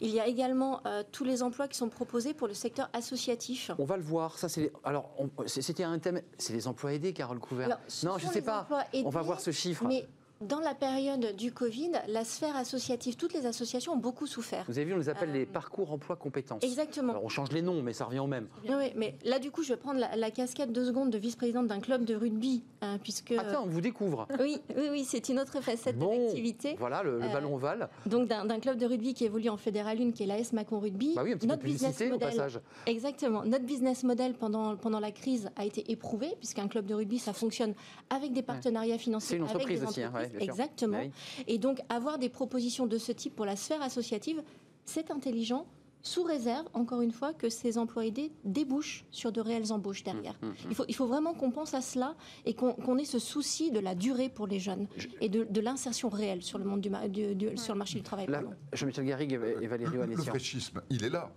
Il y a également euh, tous les emplois qui sont proposés pour le secteur associatif. On va le voir, ça c'est alors c'était un thème, c'est les emplois aidés, Carole Couvert. non, je ne sais pas. On va voir ce chiffre. Mais dans la période du Covid, la sphère associative, toutes les associations ont beaucoup souffert. Vous avez vu, on les appelle Euh, les parcours emploi compétences. Exactement. Alors on change les noms, mais ça revient au même. Oui, mais là, du coup, je vais prendre la, la casquette deux secondes de vice-présidente d'un club de rugby, hein, puisque... Attends, on vous découvre. Oui, oui, oui, c'est une autre facette de Bon, l'activité. voilà, le, le Euh, ballon ovale. Donc, d'un club de rugby qui évolue en Fédéral 1, qui est l'AS Macon Rugby. Bah oui, un petit peu de Notre business publicité au model- passage. Exactement. Notre business model pendant, pendant la crise a été éprouvé, puisqu'un club de rugby, ça fonctionne avec des partenariats financiers. C'est une avec entreprise des aussi, hein, ouais, entreprises. bien sûr. Exactement. Ouais. Et donc, avoir des propositions de ce type pour la sphère associative, c'est intelligent, sous réserve, encore une fois, que ces emplois aidés débouchent sur de réelles embauches derrière. Mmh, Il, faut, il faut vraiment qu'on pense à cela et qu'on ait ce souci de la durée pour les jeunes et de, de l'insertion réelle sur le, monde du, ma- du- du- sur le marché du travail. Jean-Michel Garrigue et Valérie Le Oanessian. fraîchisme, il est là.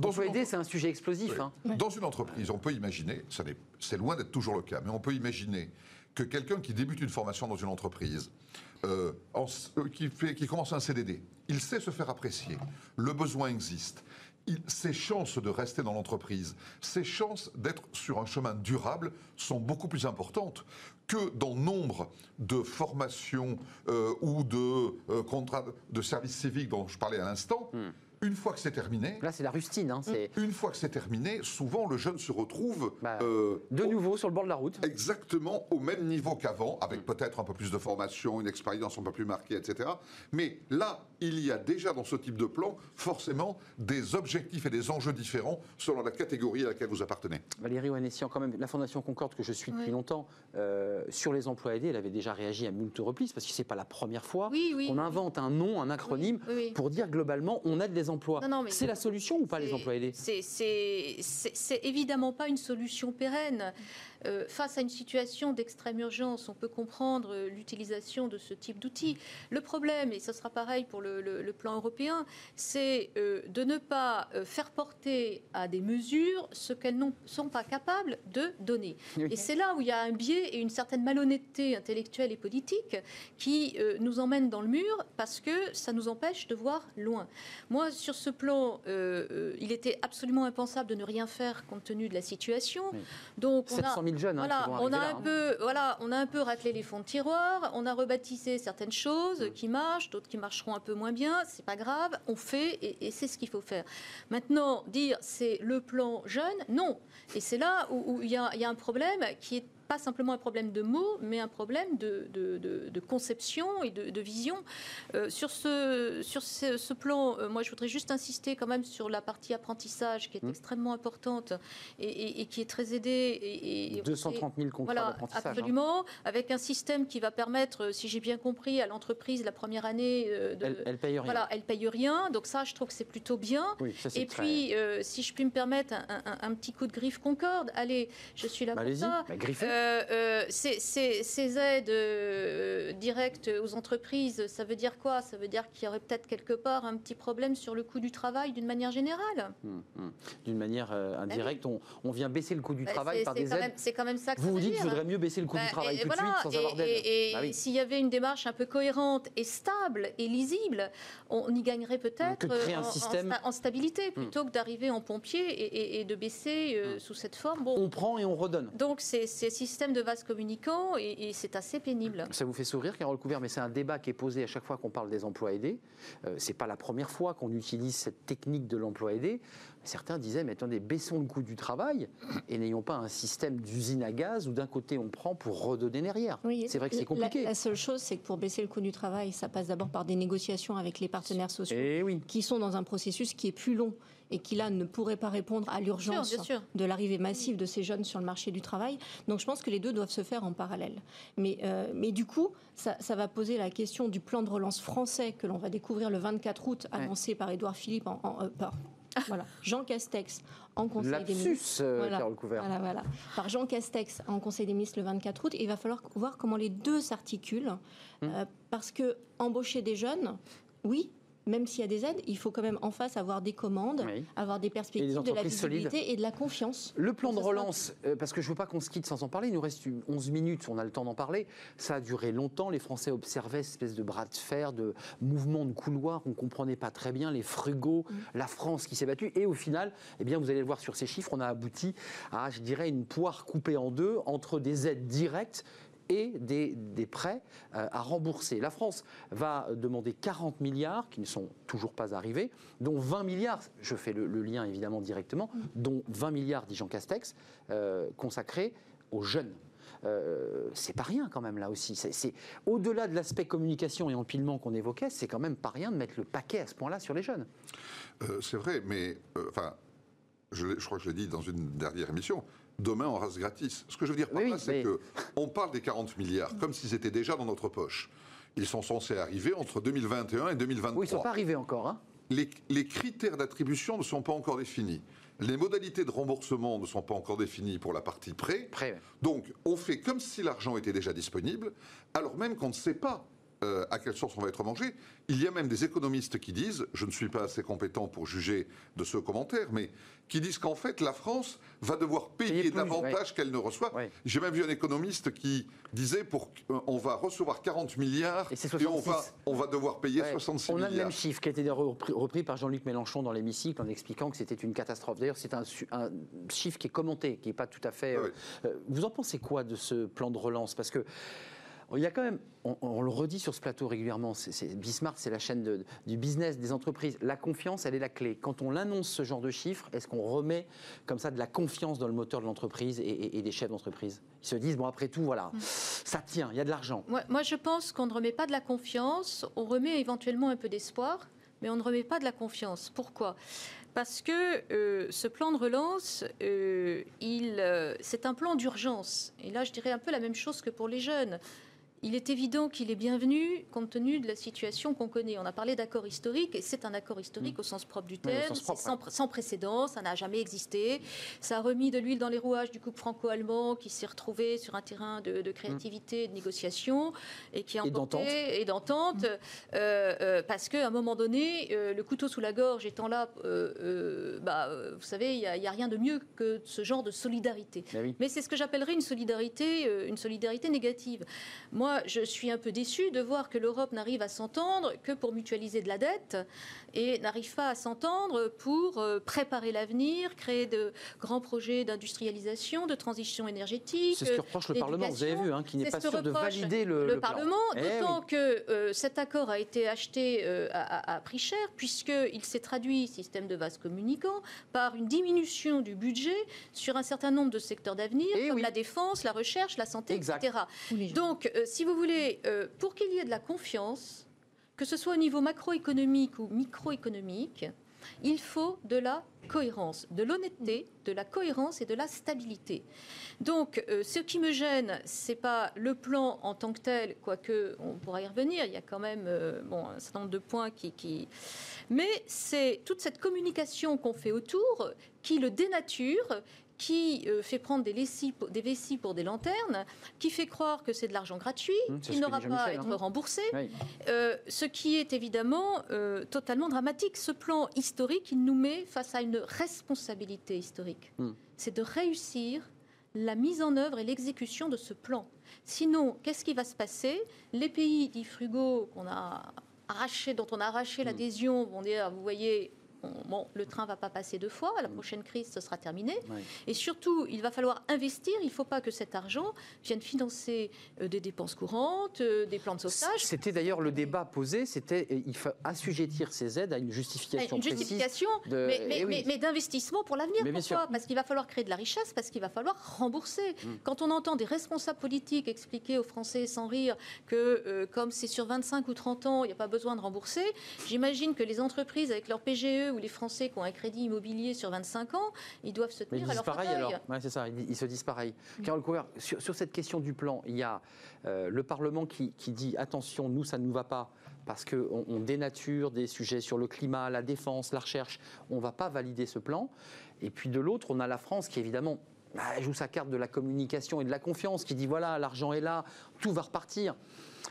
Dans aidé, c'est un sujet explosif. Oui. hein. Dans une entreprise, on peut imaginer, c'est loin d'être toujours le cas, mais on peut imaginer que quelqu'un qui débute une formation dans une entreprise, euh, euh, qui, commence un CDD, il sait se faire apprécier, le besoin existe. Ses chances de rester dans l'entreprise, ses chances d'être sur un chemin durable sont beaucoup plus importantes que dans nombre de formations euh, ou de contrats de service civique dont je parlais à l'instant. Une fois que c'est terminé, Là, c'est la rustine. hein, c'est une fois que c'est terminé, souvent le jeune se retrouve Bah, euh, de au- nouveau sur le bord de la route. exactement au même niveau qu'avant, avec peut-être un peu plus de formation, une expérience un peu plus marquée, etc. Mais là, il y a déjà dans ce type de plan forcément des objectifs et des enjeux différents selon la catégorie à laquelle vous appartenez. Valérie Oanessian, quand même, la Fondation Concorde que je suis depuis Oui. longtemps, euh, sur les emplois aidés, elle avait déjà réagi à multiples reprises, parce que c'est pas la première fois Oui, oui. qu'on invente un nom, un acronyme, Oui, oui. pour dire globalement, on aide les emplois. C'est la solution ou pas les emplois aidés c'est évidemment pas une solution pérenne. Euh, face à une situation d'extrême urgence, on peut comprendre euh, l'utilisation de ce type d'outils. Le problème, et ce sera pareil pour le, le- le plan européen, c'est euh, de ne pas faire porter à des mesures ce qu'elles ne sont pas capables de donner. Oui. Et c'est là où il y a un biais et une certaine malhonnêteté intellectuelle et politique qui nous emmènent dans le mur parce que ça nous empêche de voir loin. Moi, sur ce plan, il était absolument impensable de ne rien faire compte tenu de la situation. Oui. Donc, on 700 a, 000 jeunes hein, voilà, qui vont on a là, un hein. peu, voilà, on a un peu raclé les fonds de tiroir, on a rebaptisé certaines choses qui marchent, d'autres qui marcheront un peu moins bien. C'est pas grave, on fait et, et c'est ce qu'il faut faire. Maintenant, dire c'est le plan jeune, non. Et c'est là où il y, y a un problème qui est pas simplement un problème de mots, mais un problème de, de- de- de conception et de, vision. Euh, sur ce, sur ce, ce plan, euh, moi, je voudrais juste insister quand même sur la partie apprentissage qui est Mmh. extrêmement importante et, et- et qui est très aidée. Et, et- 230 000 contrats voilà, d'apprentissage. hein. absolument, avec un système qui va permettre, euh, si j'ai bien compris, à l'entreprise la première année euh, de, Elle, elle paye rien. voilà, elle paye rien. Donc ça, je trouve que c'est plutôt bien. Oui, ça, c'est Et très- puis, si je puis me permettre un, un- un petit coup de griffe Concorde, allez, je suis là Bah, pour ça. bah, griffez. Euh, euh, ces, ces- ces aides euh, directes aux entreprises, ça veut dire quoi? Ça veut dire qu'il y aurait peut-être quelque part un petit problème sur le coût du travail d'une manière générale? Hum, hum. D'une manière euh, indirecte, on, on vient baisser le coût du Bah, travail par des aides. C'est quand même ça que Vous ça vous dites qu'il faudrait mieux baisser le coût Bah, du travail et- tout voilà, de suite sans et- avoir d'aide. Et, Bah oui. s'il y avait une démarche un peu cohérente et stable et lisible, on y gagnerait peut-être en- système- en stabilité plutôt que d'arriver en pompier et, de baisser sous cette forme. Bon, On prend et on redonne. donc c'est c'est système de vase communicant et, et c'est assez pénible. Ça vous fait sourire, Carole Couvert, mais c'est un débat qui est posé à chaque fois qu'on parle des emplois aidés. Euh, c'est pas la première fois qu'on utilise cette technique de l'emploi aidé. Certains disaient, mais attendez, baissons le coût du travail et n'ayons pas un système d'usine à gaz où d'un côté on prend pour redonner derrière. Oui, c'est vrai que c'est compliqué. La, seule chose, c'est que pour baisser le coût du travail, ça passe d'abord par des négociations avec les partenaires sociaux Eh oui. qui sont dans un processus qui est plus long et qui là ne pourrait pas répondre à l'urgence de l'arrivée massive de ces jeunes sur le marché du travail. Donc je pense que les deux doivent se faire en parallèle. Mais, euh, mais du coup, ça, ça va poser la question du plan de relance français que l'on va découvrir le 24 août, annoncé par Édouard Philippe, en, en- euh, par voilà, Jean Castex en Conseil des ministres. Lapsus, euh, Voilà. Carole Couvert. Voilà, voilà. Par Jean Castex en Conseil des ministres le 24 août. Et il va falloir voir comment les deux s'articulent. Hum. Euh, parce que embaucher des jeunes, oui, même s'il y a des aides, il faut quand même en face avoir des commandes, Oui. avoir des perspectives, de la solides. visibilité et de la confiance. Le plan de relance, euh, parce que je ne veux pas qu'on se quitte sans en parler, il nous reste une- 11 minutes, on a le temps d'en parler. Ça a duré longtemps, les Français observaient cette espèce de bras de fer, de mouvement de couloir, on ne comprenait pas très bien, les frugaux, Mm. la France qui s'est battue. Et au final, eh bien, vous allez le voir sur ces chiffres, on a abouti à, je dirais, une poire coupée en deux entre des aides directes et des, des prêts euh, à rembourser. La France va demander 40 milliards qui ne sont toujours pas arrivés, dont 20 milliards, je fais le, le lien évidemment directement, dont 20 milliards, dit Jean Castex, euh, consacrés aux jeunes. Euh, c'est pas rien quand même là aussi. C'est- au-delà de l'aspect communication et empilement qu'on évoquait, c'est quand même pas rien de mettre le paquet à ce point-là sur les jeunes. Euh, c'est vrai, mais euh, enfin, je, je crois que je l'ai dit dans une dernière émission. Demain, on rase gratis. Ce que je veux dire par Oui, là, c'est mais- que on parle des 40 milliards comme si c'était déjà dans notre poche. Ils sont censés arriver entre 2021 et 2023. Oui, ils sont pas arrivés encore. Hein. les, les critères d'attribution ne sont pas encore définis. Les modalités de remboursement ne sont pas encore définies pour la partie prêt. Prêt. Donc, on fait comme si l'argent était déjà disponible, alors même qu'on ne sait pas euh, à quelle source on va être mangé. Il y a même des économistes qui disent, je ne suis pas assez compétent pour juger de ce commentaire, mais qui disent qu'en fait, la France va devoir payer, Payer plus, davantage qu'elle ne reçoit. Ouais. J'ai même vu un économiste qui disait, pour, on va recevoir 40 milliards Et on va, 66. on va devoir payer Ouais. 66 On a le milliards. même chiffre qui a été repris, repris par Jean-Luc Mélenchon dans l'hémicycle en expliquant que c'était une catastrophe. D'ailleurs, c'est un, chiffre qui est commenté, qui n'est pas tout à fait. Ah euh, euh, vous en pensez quoi de ce plan de relance? Parce que. Il y a quand même, on, on le redit sur ce plateau régulièrement, c'est, Bismart, c'est la chaîne de- du business des entreprises. La confiance, elle est la clé. Quand on annonce ce genre de chiffres, est-ce qu'on remet comme ça de la confiance dans le moteur de l'entreprise et, et- et des chefs d'entreprise? Ils se disent, bon, après tout, voilà, ça tient, il y a de l'argent. Moi, moi, je pense qu'on ne remet pas de la confiance, on remet éventuellement un peu d'espoir, mais on ne remet pas de la confiance. Pourquoi? Parce que euh, ce plan de relance, euh, il, euh, c'est un plan d'urgence. Et là, je dirais un peu la même chose que pour les jeunes. Il est évident qu'il est bienvenu compte tenu de la situation qu'on connaît. On a parlé d'accord historique, et c'est un accord historique au sens propre du terme. propre, sans, sans précédent, ça n'a jamais existé. Ça a remis de l'huile dans les rouages du couple franco-allemand qui s'est retrouvé sur un terrain de, de créativité, et de négociation et qui a emporté et d'entente, euh, euh, parce qu'à un moment donné, euh, le couteau sous la gorge étant là, euh, euh, bah, vous savez, il n'y a, rien de mieux que ce genre de solidarité. Oui. Mais c'est ce que j'appellerais une solidarité, une solidarité négative. Moi, je suis un peu déçue de voir que l'Europe n'arrive à s'entendre que pour mutualiser de la dette et n'arrive pas à s'entendre pour euh, préparer l'avenir, créer de grands projets d'industrialisation, de transition énergétique. C'est ce que reproche le Parlement, vous avez vu, hein, qui n'est pas sûr de valider le, le, le plan. Parlement, Eh d'autant oui. que euh, cet accord a été acheté euh, à, prix cher, puisqu'il s'est traduit, système de vase communicant, par une diminution du budget sur un certain nombre de secteurs d'avenir, Eh comme oui. la défense, la recherche, la santé, Exact. etc. Donc, euh, si vous voulez, euh, pour qu'il y ait de la confiance, que ce soit au niveau macroéconomique ou microéconomique, il faut de la cohérence, de l'honnêteté, de la cohérence et de la stabilité. Donc, euh, ce qui me gêne, c'est pas le plan en tant que tel, quoique on pourra y revenir. Il y a quand même euh, bon, un certain nombre de points qui, qui... mais c'est toute cette communication qu'on fait autour qui le dénature qui euh, fait prendre des, lessies pour- des vessies pour des lanternes, qui fait croire que c'est de l'argent gratuit, c'est qui n'aura pas à Jean-Michel, être hein. remboursé, Oui. euh, ce qui est évidemment euh, totalement dramatique. Ce plan historique, il nous met face à une responsabilité historique. Hmm. C'est de réussir la mise en œuvre et l'exécution de ce plan. Sinon, qu'est-ce qui va se passer? Les pays dits frugaux qu'on a arraché, dont on a arraché l'adhésion vont dire, vous voyez, bon, le train va pas passer deux fois, la prochaine crise, ce sera terminé. Oui. Et surtout, il va falloir investir. Il ne faut pas que cet argent vienne financer euh, des dépenses courantes, euh, des plans de sauvetage. C'était d'ailleurs le débat posé, c'était euh, il faut assujettir ces aides à une justification Une justification, de- mais, mais- eh oui. mais- mais d'investissement pour l'avenir. Pourquoi. Parce qu'il va falloir créer de la richesse, parce qu'il va falloir rembourser. Mm. Quand on entend des responsables politiques expliquer aux Français sans rire que comme c'est sur 25 ou 30 ans, il n'y a pas besoin de rembourser, j'imagine que les entreprises avec leur PGE ou les Français qui ont un crédit immobilier sur 25 ans, ils doivent se Mais ils tenir à leur pareil fauteuil. alors. Ouais, c'est ça, ils, se disent pareil. Carole Couver, sur, sur cette question du plan, il y a euh, le Parlement qui, qui dit attention, nous, ça ne nous va pas parce qu'on on dénature des sujets sur le climat, la défense, la recherche. On ne va pas valider ce plan. Et puis de l'autre, on a la France qui, évidemment, bah, joue sa carte de la communication et de la confiance, qui dit voilà, l'argent est là, tout va repartir.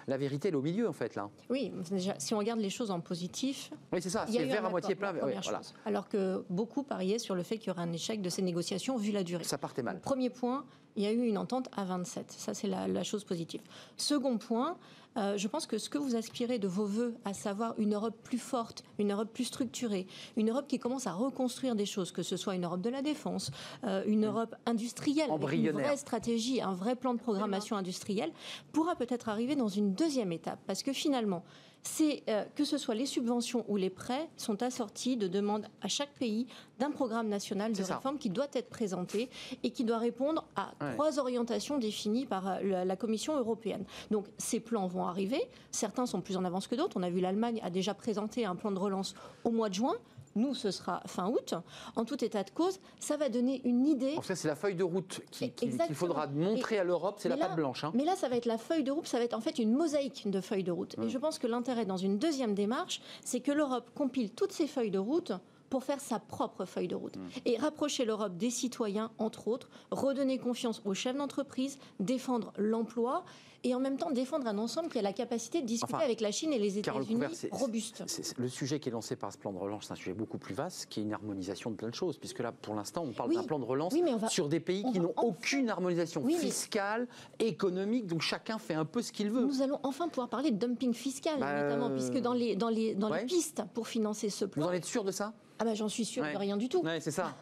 La vérité, elle est au milieu, en fait, là. Oui, si on regarde les choses en positif, Oui, c'est ça, c'est verre à moitié plein. ouais, voilà. Alors que beaucoup pariaient sur le fait qu'il y aurait un échec de ces négociations vu la durée. Ça partait mal. Premier point, il y a eu une entente à 27. Ça, c'est la, la chose positive. Second point, euh, je pense que ce que vous aspirez de vos voeux, à savoir une Europe plus forte, une Europe plus structurée, une Europe qui commence à reconstruire des choses, que ce soit une Europe de la défense, euh, une Europe industrielle, avec une vraie stratégie, un vrai plan de programmation industrielle, pourra peut-être arriver dans une deuxième étape. Parce que finalement, c'est euh, que ce soit les subventions ou les prêts sont assortis de demandes à chaque pays d'un programme national de réforme qui doit être présenté et qui doit répondre à trois orientations définies par euh, la, Commission européenne. Donc ces plans vont arriver. Certains sont plus en avance que d'autres. On a vu l'Allemagne a déjà présenté un plan de relance au mois de juin. Nous, ce sera fin août. En tout état de cause, ça va donner une idée. En fait, c'est la feuille de route qu'il faudra montrer à l'Europe, c'est la pâte blanche. Hein. Mais là, ça va être la feuille de route, ça va être en fait une mosaïque de feuilles de route. Et je pense que l'intérêt dans une deuxième démarche, c'est que l'Europe compile toutes ces feuilles de route pour faire sa propre feuille de route. Et rapprocher l'Europe des citoyens, entre autres, redonner confiance aux chefs d'entreprise, défendre l'emploi et en même temps défendre un ensemble qui a la capacité de discuter avec la Chine et les États-Unis robuste. le sujet qui est lancé par ce plan de relance, c'est un sujet beaucoup plus vaste, qui est une harmonisation de plein de choses, puisque là, pour l'instant, on parle d'un plan de relance sur des pays qui n'ont aucune harmonisation fiscale, économique, donc chacun fait un peu ce qu'il veut. Nous allons enfin pouvoir parler de dumping fiscal, bah, notamment, puisque dans les, dans les, dans les pistes pour financer ce plan... Vous en êtes sûr de ça? Ah ben j'en suis sûr de rien du tout. Ouais, c'est ça.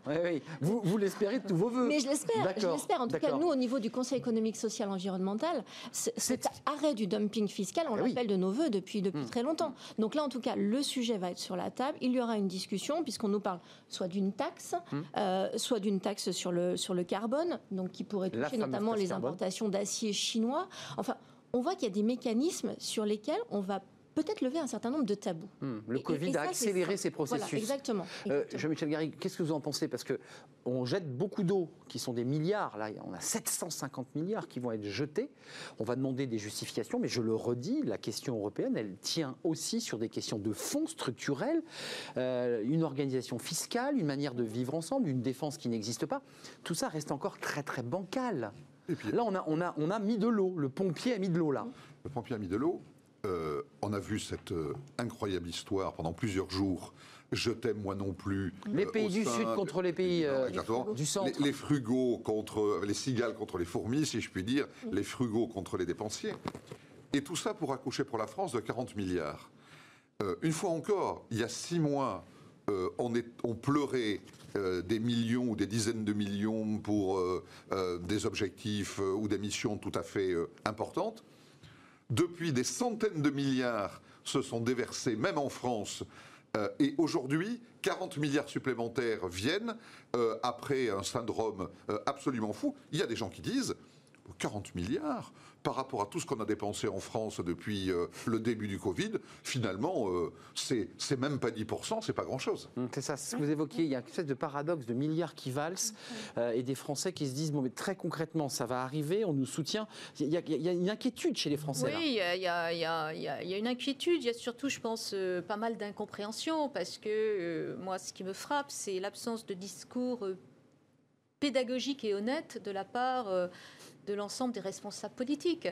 Vous, vous l'espérez de tous vos voeux. Mais je l'espère. Je l'espère. En tout cas, nous, au niveau du Conseil économique, social, environnemental, cet arrêt du dumping fiscal, on eh l'appelle de nos voeux depuis, depuis hmm. très longtemps. Donc là, en tout cas, le sujet va être sur la table. Il y aura une discussion puisqu'on nous parle soit d'une taxe, hmm. euh, soit d'une taxe sur le, sur le carbone, donc qui pourrait toucher notamment les importations d'acier chinois. Enfin, on voit qu'il y a des mécanismes sur lesquels on va peut-être lever un certain nombre de tabous. Hmm, le Covid a accéléré ces processus. exactement. Euh, Jean-Michel Garry, qu'est-ce que vous en pensez? Parce qu'on jette beaucoup d'eau, qui sont des milliards. Là, on a 750 milliards qui vont être jetés. On va demander des justifications, mais je le redis, la question européenne, elle tient aussi sur des questions de fonds structurels, euh, une organisation fiscale, une manière de vivre ensemble, une défense qui n'existe pas. Tout ça reste encore très très bancal. là, on a, on, a, on a mis de l'eau. Le pompier a mis de l'eau là. Le pompier a mis de l'eau. Euh, on a vu cette euh, incroyable histoire pendant plusieurs jours. Je t'aime moi non plus. Les euh, pays du Sud contre les pays du Centre. Les, frugaux contre les cigales contre les fourmis, si je puis dire. Les frugaux contre les dépensiers. Et tout ça pour accoucher pour la France de 40 milliards. une fois encore, il y a six mois, on, est, on, pleurait des millions ou des dizaines de millions pour des objectifs ou des missions tout à fait importantes. Depuis, des centaines de milliards se sont déversés, même en France. Euh, et aujourd'hui, 40 milliards supplémentaires viennent euh, après un syndrome euh, absolument fou. Il y a des gens qui disent 40 milliards par rapport à tout ce qu'on a dépensé en France depuis euh, le début du Covid, finalement, euh, c'est même pas 10%, c'est pas grand-chose. Hum, c'est ça, ce que vous évoquiez, il y a une espèce de paradoxe de milliards qui valsent euh, et des Français qui se disent, bon, mais très concrètement, ça va arriver, on nous soutient. Il y a, une inquiétude chez les Français. Oui, il y, a, une inquiétude, il y a surtout, je pense, pas mal d'incompréhension, parce que moi, ce qui me frappe, c'est l'absence de discours pédagogique et honnête de la part de l'ensemble des responsables politiques.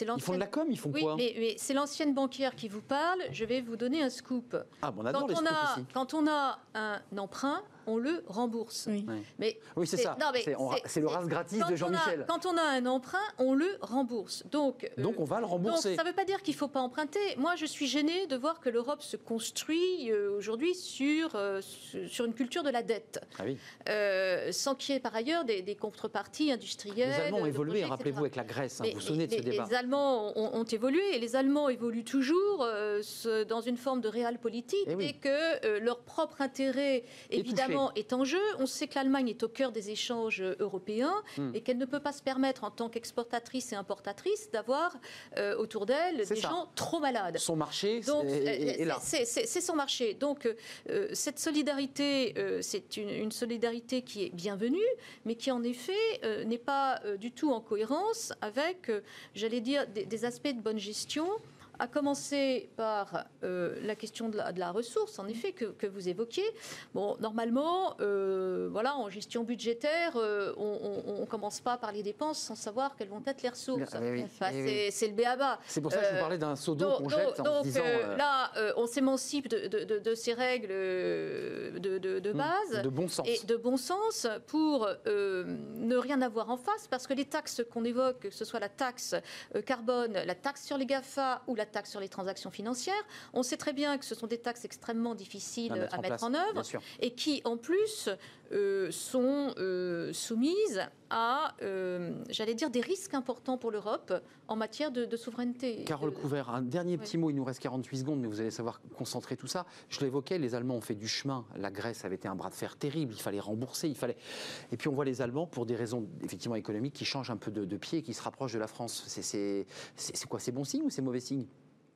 Ils font de la com, ils font quoi mais, mais c'est l'ancienne banquière qui vous parle. Je vais vous donner un scoop. Ah, bon, on quand, on a, quand on a un emprunt, on le rembourse. Oui, mais oui c'est ça. C'est le ras gratis de Jean-Michel. Quand on a un emprunt, on le rembourse. Donc, euh, donc on va le rembourser. Donc, ça ne veut pas dire qu'il ne faut pas emprunter. Moi, je suis gênée de voir que l'Europe se construit euh, aujourd'hui sur, euh, sur une culture de la dette. Ah oui. sans qu'il y ait par ailleurs des, contreparties industrielles. Les Allemands ont évolué, rappelez-vous, avec la Grèce. Hein, vous vous souvenez de ce débat Les Allemands ont, évolué et les Allemands évoluent toujours dans une forme de réel politique et, eh que leur propre intérêt, évidemment, est en jeu. On sait que l'Allemagne est au cœur des échanges européens hmm. et qu'elle ne peut pas se permettre, en tant qu'exportatrice et importatrice, d'avoir euh, autour d'elle des gens trop malades. Son marché, est, là. C'est son marché. Donc, euh, cette solidarité, euh, c'est une, solidarité qui est bienvenue, mais qui, en effet, n'est pas du tout en cohérence avec, j'allais dire, des, des, aspects de bonne gestion à commencer par euh, la question de la, ressource, en effet, que, vous évoquiez. Bon, normalement, euh, voilà, en gestion budgétaire, euh, on ne commence pas par les dépenses sans savoir quelles vont être les ressources. Ah, c'est le béaba. C'est pour ça que je vous parlais d'un seau d'eau qu'on jette en disant, là, on s'émancipe de, ces règles de, hmm, base de bon sens. et de bon sens pour ne rien avoir en face, parce que les taxes qu'on évoque, que ce soit la taxe carbone, la taxe sur les GAFA ou la taxe sur les transactions financières. On sait très bien que ce sont des taxes extrêmement difficiles à mettre, en, œuvre et qui, en plus, euh, sont euh, soumises à, euh, j'allais dire, des risques importants pour l'Europe en matière de, souveraineté. Carole Couvert, un dernier petit mot, il nous reste 48 secondes, mais vous allez savoir concentrer tout ça. Je l'évoquais, les Allemands ont fait du chemin. La Grèce avait été un bras de fer terrible, il fallait rembourser, il fallait... Et puis on voit les Allemands, pour des raisons effectivement économiques, qui changent un peu de, de pied et qui se rapprochent de la France. C'est quoi C'est bon signe ou c'est mauvais signe?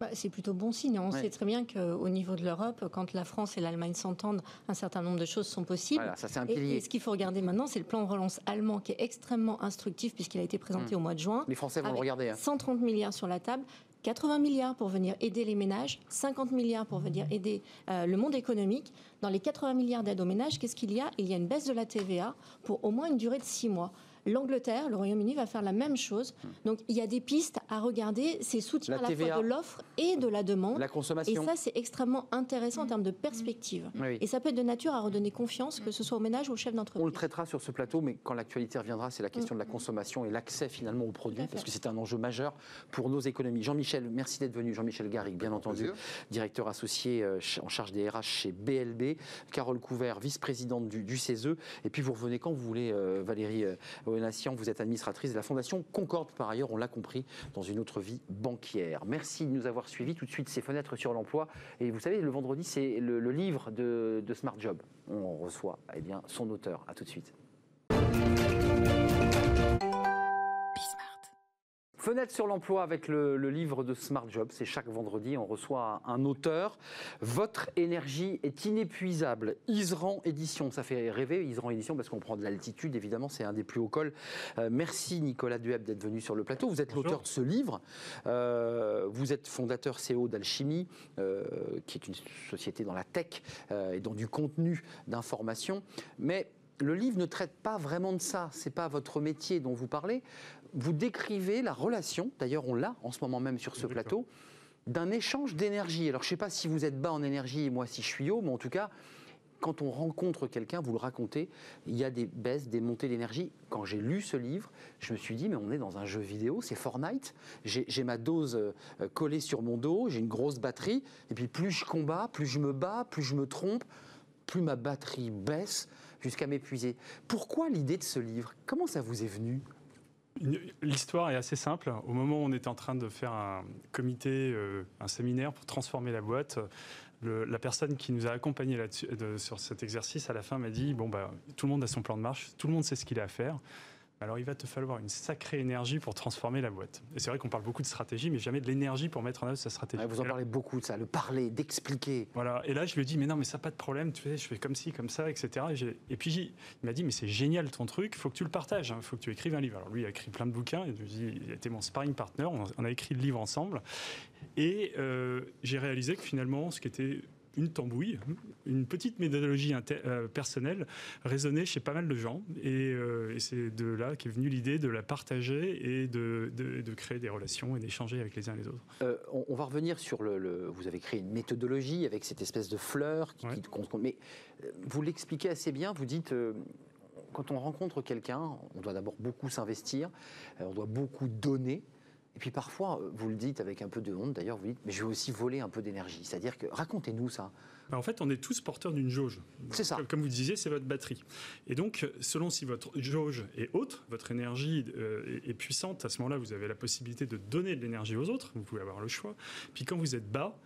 Bah, c'est plutôt bon signe. On sait très bien qu'au niveau de l'Europe, quand la France et l'Allemagne s'entendent, un certain nombre de choses sont possibles. Voilà, ça, c'est un pilier. Et, ce qu'il faut regarder maintenant, c'est le plan de relance allemand qui est extrêmement instructif puisqu'il a été présenté hmm. au mois de juin. Les Français vont le regarder. 130 hein. milliards sur la table. 80 milliards pour venir aider les ménages, 50 milliards pour venir aider euh, le monde économique. Dans les 80 milliards d'aide aux ménages, qu'est-ce qu'il y a? Il y a une baisse de la TVA pour au moins une durée de 6 mois. L'Angleterre, le Royaume-Uni va faire la même chose. Donc il y a des pistes à regarder, c'est soutien à la fois de l'offre et de la demande. La consommation. Et ça, c'est extrêmement intéressant en termes de perspective. Et ça peut être de nature à redonner confiance, que ce soit aux ménages ou aux chefs d'entreprise. On le traitera sur ce plateau, mais quand l'actualité reviendra, c'est la question de la consommation et l'accès finalement aux produits, parce que c'est un enjeu majeur pour nos économies. Jean-Michel, merci d'être venu. Jean-Michel Garrigue, bien entendu, directeur associé euh, en charge des RH chez BLB. Carole Couvert, vice-présidente du, CESE. Et puis vous revenez quand vous voulez, euh, Valérie vous êtes administratrice de la Fondation Concorde, par ailleurs, on l'a compris, dans une autre vie banquière. Merci de nous avoir suivis. Tout de suite, ces fenêtres sur l'emploi. Et vous savez, le vendredi, c'est le, livre de, de, Smart Job. On reçoit eh bien, son auteur. À tout de suite. Fenêtre sur l'emploi avec le, livre de Smart Job, c'est chaque vendredi, on reçoit un, auteur. Votre énergie est inépuisable. Isran Édition, ça fait rêver, Isran Édition, parce qu'on prend de l'altitude, évidemment, c'est un des plus hauts cols. Euh, merci Nicolas Dueb d'être venu sur le plateau. Vous êtes l'auteur de ce livre. Euh, vous êtes fondateur CEO d'Alchimie, euh, qui est une société dans la tech et dans du contenu d'information. Mais le livre ne traite pas vraiment de ça. C'est pas votre métier dont vous parlez vous décrivez la relation, d'ailleurs on l'a en ce moment même sur ce plateau, d'un échange d'énergie. Alors je ne sais pas si vous êtes bas en énergie et moi si je suis haut, mais en tout cas, quand on rencontre quelqu'un, vous le racontez, il y a des baisses, des montées d'énergie. Quand j'ai lu ce livre, je me suis dit, mais on est dans un jeu vidéo, c'est Fortnite. J'ai ma dose euh, collée sur mon dos, j'ai une grosse batterie, et puis plus je combats, plus je me bats, plus je me trompe, plus ma batterie baisse jusqu'à m'épuiser. Pourquoi l'idée de ce livre? Comment ça vous est venu? L'histoire est assez simple. Au moment où on était en train de faire un comité, euh, un séminaire pour transformer la boîte, la personne qui nous a accompagnés sur cet exercice, à la fin, m'a dit bon, bah, tout le monde a son plan de marche, tout le monde sait ce qu'il a à faire alors il va te falloir une sacrée énergie pour transformer la boîte. Et c'est vrai qu'on parle beaucoup de stratégie, mais jamais de l'énergie pour mettre en œuvre sa stratégie. vous en parlez beaucoup de ça, le parler, d'expliquer. Voilà, et là je lui dis, mais non, mais ça n'a pas de problème, tu fais, je fais comme ci, comme ça, etc. Et, puis il m'a dit, mais c'est génial ton truc, il faut que tu le partages, il hein. faut que tu écrives un livre. Alors lui, il a écrit plein de bouquins, il a été mon sparring partner, on a écrit le livre ensemble. Et euh, j'ai réalisé que finalement, ce qui était une tambouille, une petite méthodologie euh, personnelle résonnait chez pas mal de gens. Euh, et, c'est de là qu'est venue l'idée de la partager et de, créer des relations et d'échanger avec les uns et les autres. Euh, on, va revenir sur le, Vous avez créé une méthodologie avec cette espèce de fleur qui, Mais vous l'expliquez assez bien. Vous dites quand on rencontre quelqu'un, on doit d'abord beaucoup s'investir, on doit beaucoup donner. Et puis parfois, euh, vous le dites avec un peu de honte, d'ailleurs, vous dites, mais je vais aussi voler un peu d'énergie. C'est-à-dire que, racontez-nous ça. Bah, en fait, on est tous porteurs d'une jauge. C'est ça. Comme vous disiez, c'est votre batterie. Et donc, selon si votre jauge est haute, votre énergie euh, est puissante, à ce moment-là, vous avez la possibilité de donner de l'énergie aux autres. Vous pouvez avoir le choix. Puis quand vous êtes bas,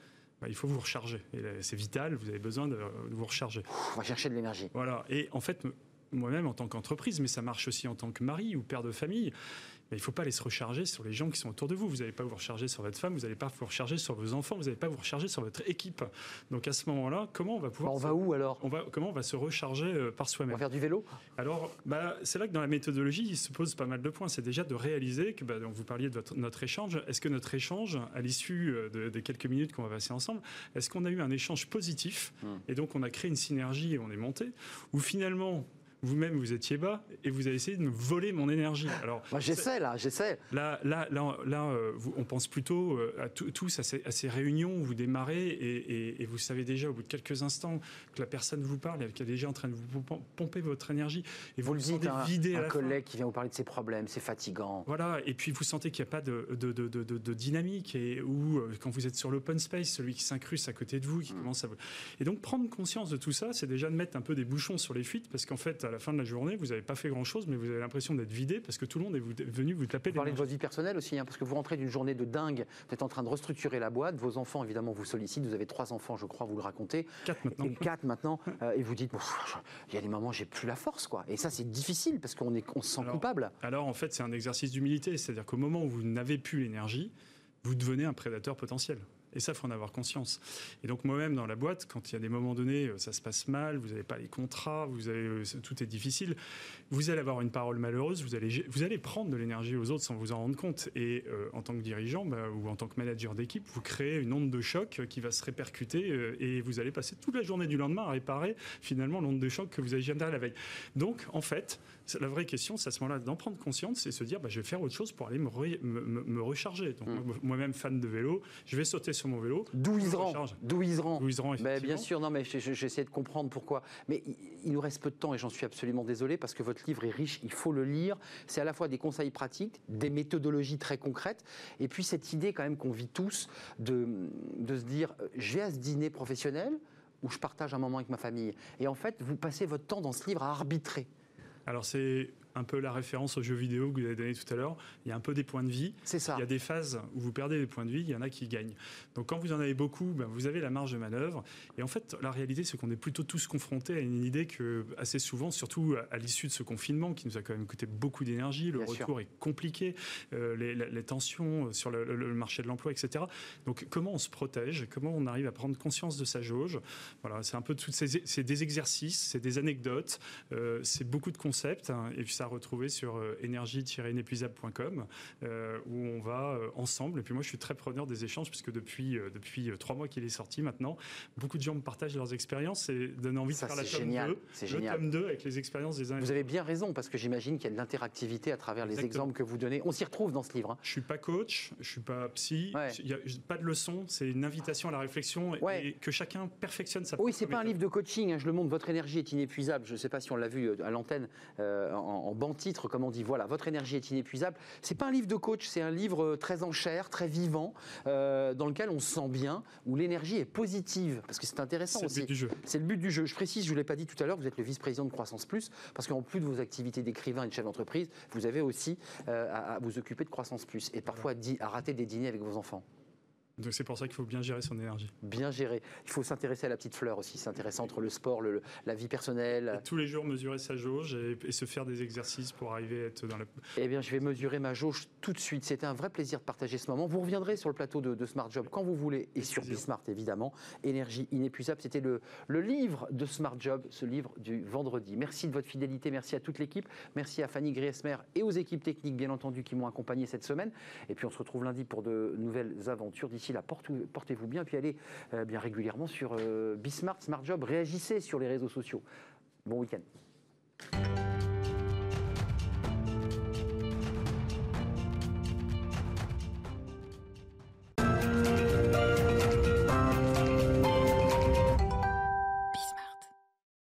bah, il faut vous recharger. C'est vital, vous avez besoin de vous recharger. On va chercher de l'énergie. Voilà. Et en fait, moi-même en tant qu'entreprise, mais ça marche aussi en tant que mari ou père de famille, Mais il ne faut pas aller se recharger sur les gens qui sont autour de vous. Vous n'allez pas vous recharger sur votre femme, vous n'allez pas vous recharger sur vos enfants, vous n'allez pas vous recharger sur votre équipe. Donc à ce moment-là, comment on va pouvoir... on va où alors? On va, Comment on va se recharger euh, par soi-même? On va faire du vélo? Alors, bah, c'est là que dans la méthodologie, il se pose pas mal de points. C'est déjà de réaliser que, bah, vous parliez de notre échange, est-ce que notre échange, à l'issue euh, des quelques minutes qu'on va passer ensemble, est-ce qu'on a eu un échange positif? Hmm. et donc on a créé une synergie et on est monté Ou finalement, vous-même vous étiez bas et vous avez essayé de me voler mon énergie. Alors, j'essaie là, j'essaie. Là, là, là, là euh, on pense plutôt euh, à tous à ces, réunions où vous démarrez et, vous savez déjà au bout de quelques instants que la personne vous parle et qu'elle est déjà en train de vous pomper votre énergie et vous, le dites un, un collègue qui vient vous parler de ses problèmes, c'est fatigant. Voilà, et puis vous sentez qu'il n'y a pas de, de, de, de, dynamique et ou euh, quand vous êtes sur l'open space, celui qui s'incruste à côté de vous, qui mm. commence à vous. Et donc prendre conscience de tout ça, c'est déjà de mettre un peu des bouchons sur les fuites parce qu'en fait la fin de la journée, vous n'avez pas fait grand-chose, mais vous avez l'impression d'être vidé parce que tout le monde est venu vous taper. Vous parlez de votre vie personnelle aussi, hein, parce que vous rentrez d'une journée de dingue, vous êtes en train de restructurer la boîte, vos enfants évidemment vous sollicitent, vous avez trois enfants, je crois, vous le racontez. Quatre maintenant. Et quatre maintenant, euh, et vous dites, il y a des moments j'ai plus la force, quoi. Et ça c'est difficile parce qu'on on se sent coupable. Alors en fait c'est un exercice d'humilité, c'est-à-dire qu'au moment où vous n'avez plus l'énergie, vous devenez un prédateur potentiel. Et ça, il faut en avoir conscience. Et donc moi-même, dans la boîte, quand il y a des moments donnés, euh, ça se passe mal, vous n'avez pas les contrats, vous avez, euh, tout est difficile, vous allez avoir une parole malheureuse, vous allez, vous allez prendre de l'énergie aux autres sans vous en rendre compte. Et euh, en tant que dirigeant bah, ou en tant que manager d'équipe, vous créez une onde de choc qui va se répercuter et vous allez passer toute la journée du lendemain à réparer finalement l'onde de choc que vous avez jamais la veille. Donc, en fait, la vraie question, c'est à ce moment-là d'en prendre conscience et se dire, bah, je vais faire autre chose pour aller me, me, recharger. Donc, mmh. moi-même fan de vélo, je vais sauter sur mon vélo. D'où D'où ils rend ben, Bien sûr, non, mais j'essaie de comprendre pourquoi. Mais il nous reste peu de temps et j'en suis absolument désolé parce que votre livre est riche, il faut le lire. C'est à la fois des conseils pratiques, des méthodologies très concrètes, et puis cette idée quand même qu'on vit tous de, de se dire, euh, je vais à ce dîner professionnel où je partage un moment avec ma famille. Et en fait, vous passez votre temps dans ce livre à arbitrer. Alors c'est un peu la référence aux jeux vidéo que vous avez donné tout à l'heure. Il y a un peu des points de vie. C'est ça. Il y a des phases où vous perdez des points de vie, il y en a qui gagnent. Donc quand vous en avez beaucoup, ben, vous avez la marge de manœuvre. Et en fait, la réalité, c'est qu'on est plutôt tous confrontés à une idée que, assez souvent, surtout à l'issue de ce confinement, qui nous a quand même coûté beaucoup d'énergie, le retour est compliqué, euh, les, tensions sur le, marché de l'emploi, etc. Donc comment on se protège, comment on arrive à prendre conscience de sa jauge? Voilà, c'est un peu toutes ces, c'est des exercices, c'est des anecdotes, euh, c'est beaucoup de concepts, hein, et puis ça a retrouvé sur euh, énergie-inépuisable.com euh, où on va euh, ensemble. Et puis moi, je suis très preneur des échanges puisque depuis, depuis trois mois qu'il est sorti maintenant, beaucoup de gens me partagent leurs expériences et donnent envie de faire la tome 2. C'est génial. tome 2 avec les expériences des uns Vous avez bien raison parce que j'imagine qu'il y a de l'interactivité à travers les exemples que vous donnez. On s'y retrouve dans ce livre. Hein. Je suis pas coach, je suis pas psy, il n'y a pas de leçon, c'est une invitation à la réflexion et que chacun perfectionne sa Oui, c'est pas un livre de coaching, hein, je le montre, votre énergie est inépuisable. Je ne sais pas si on l'a vu à l'antenne en, en banc titre, comme on dit, voilà, votre énergie est inépuisable. C'est pas un livre de coach, c'est un livre euh, très en chair, très vivant, euh, dans lequel on se sent bien, où l'énergie est positive, parce que c'est intéressant aussi. C'est le but du jeu. C'est le but du jeu. Je précise, je vous l'ai pas dit tout à l'heure, vous êtes le vice-président de Croissance Plus, parce qu'en plus de vos activités d'écrivain et de chef d'entreprise, vous avez aussi euh, à, vous occuper de Croissance Plus, et parfois à rater des dîners avec vos enfants. Donc c'est pour ça qu'il faut bien gérer son énergie. Bien gérer. Il faut s'intéresser à la petite fleur aussi, s'intéresser entre le sport, le, la vie personnelle. tous les jours mesurer sa jauge et, se faire des exercices pour arriver à être dans la... Eh bien je vais mesurer ma jauge tout de suite. C'était un vrai plaisir de partager ce moment. Vous reviendrez sur le plateau de, Smart Job quand vous voulez et sur Bismart évidemment. Énergie inépuisable, c'était le, le livre de Smart Job, ce livre du vendredi. Merci de votre fidélité, merci à toute l'équipe, merci à Fanny Griesmer et aux équipes techniques bien entendu qui m'ont accompagné cette semaine. Et puis on se retrouve lundi pour de nouvelles aventures. D'ici là, portez-vous bien, puis allez euh, bien régulièrement sur euh, Bismart, Smart Job, réagissez sur les réseaux sociaux. Bon week-end.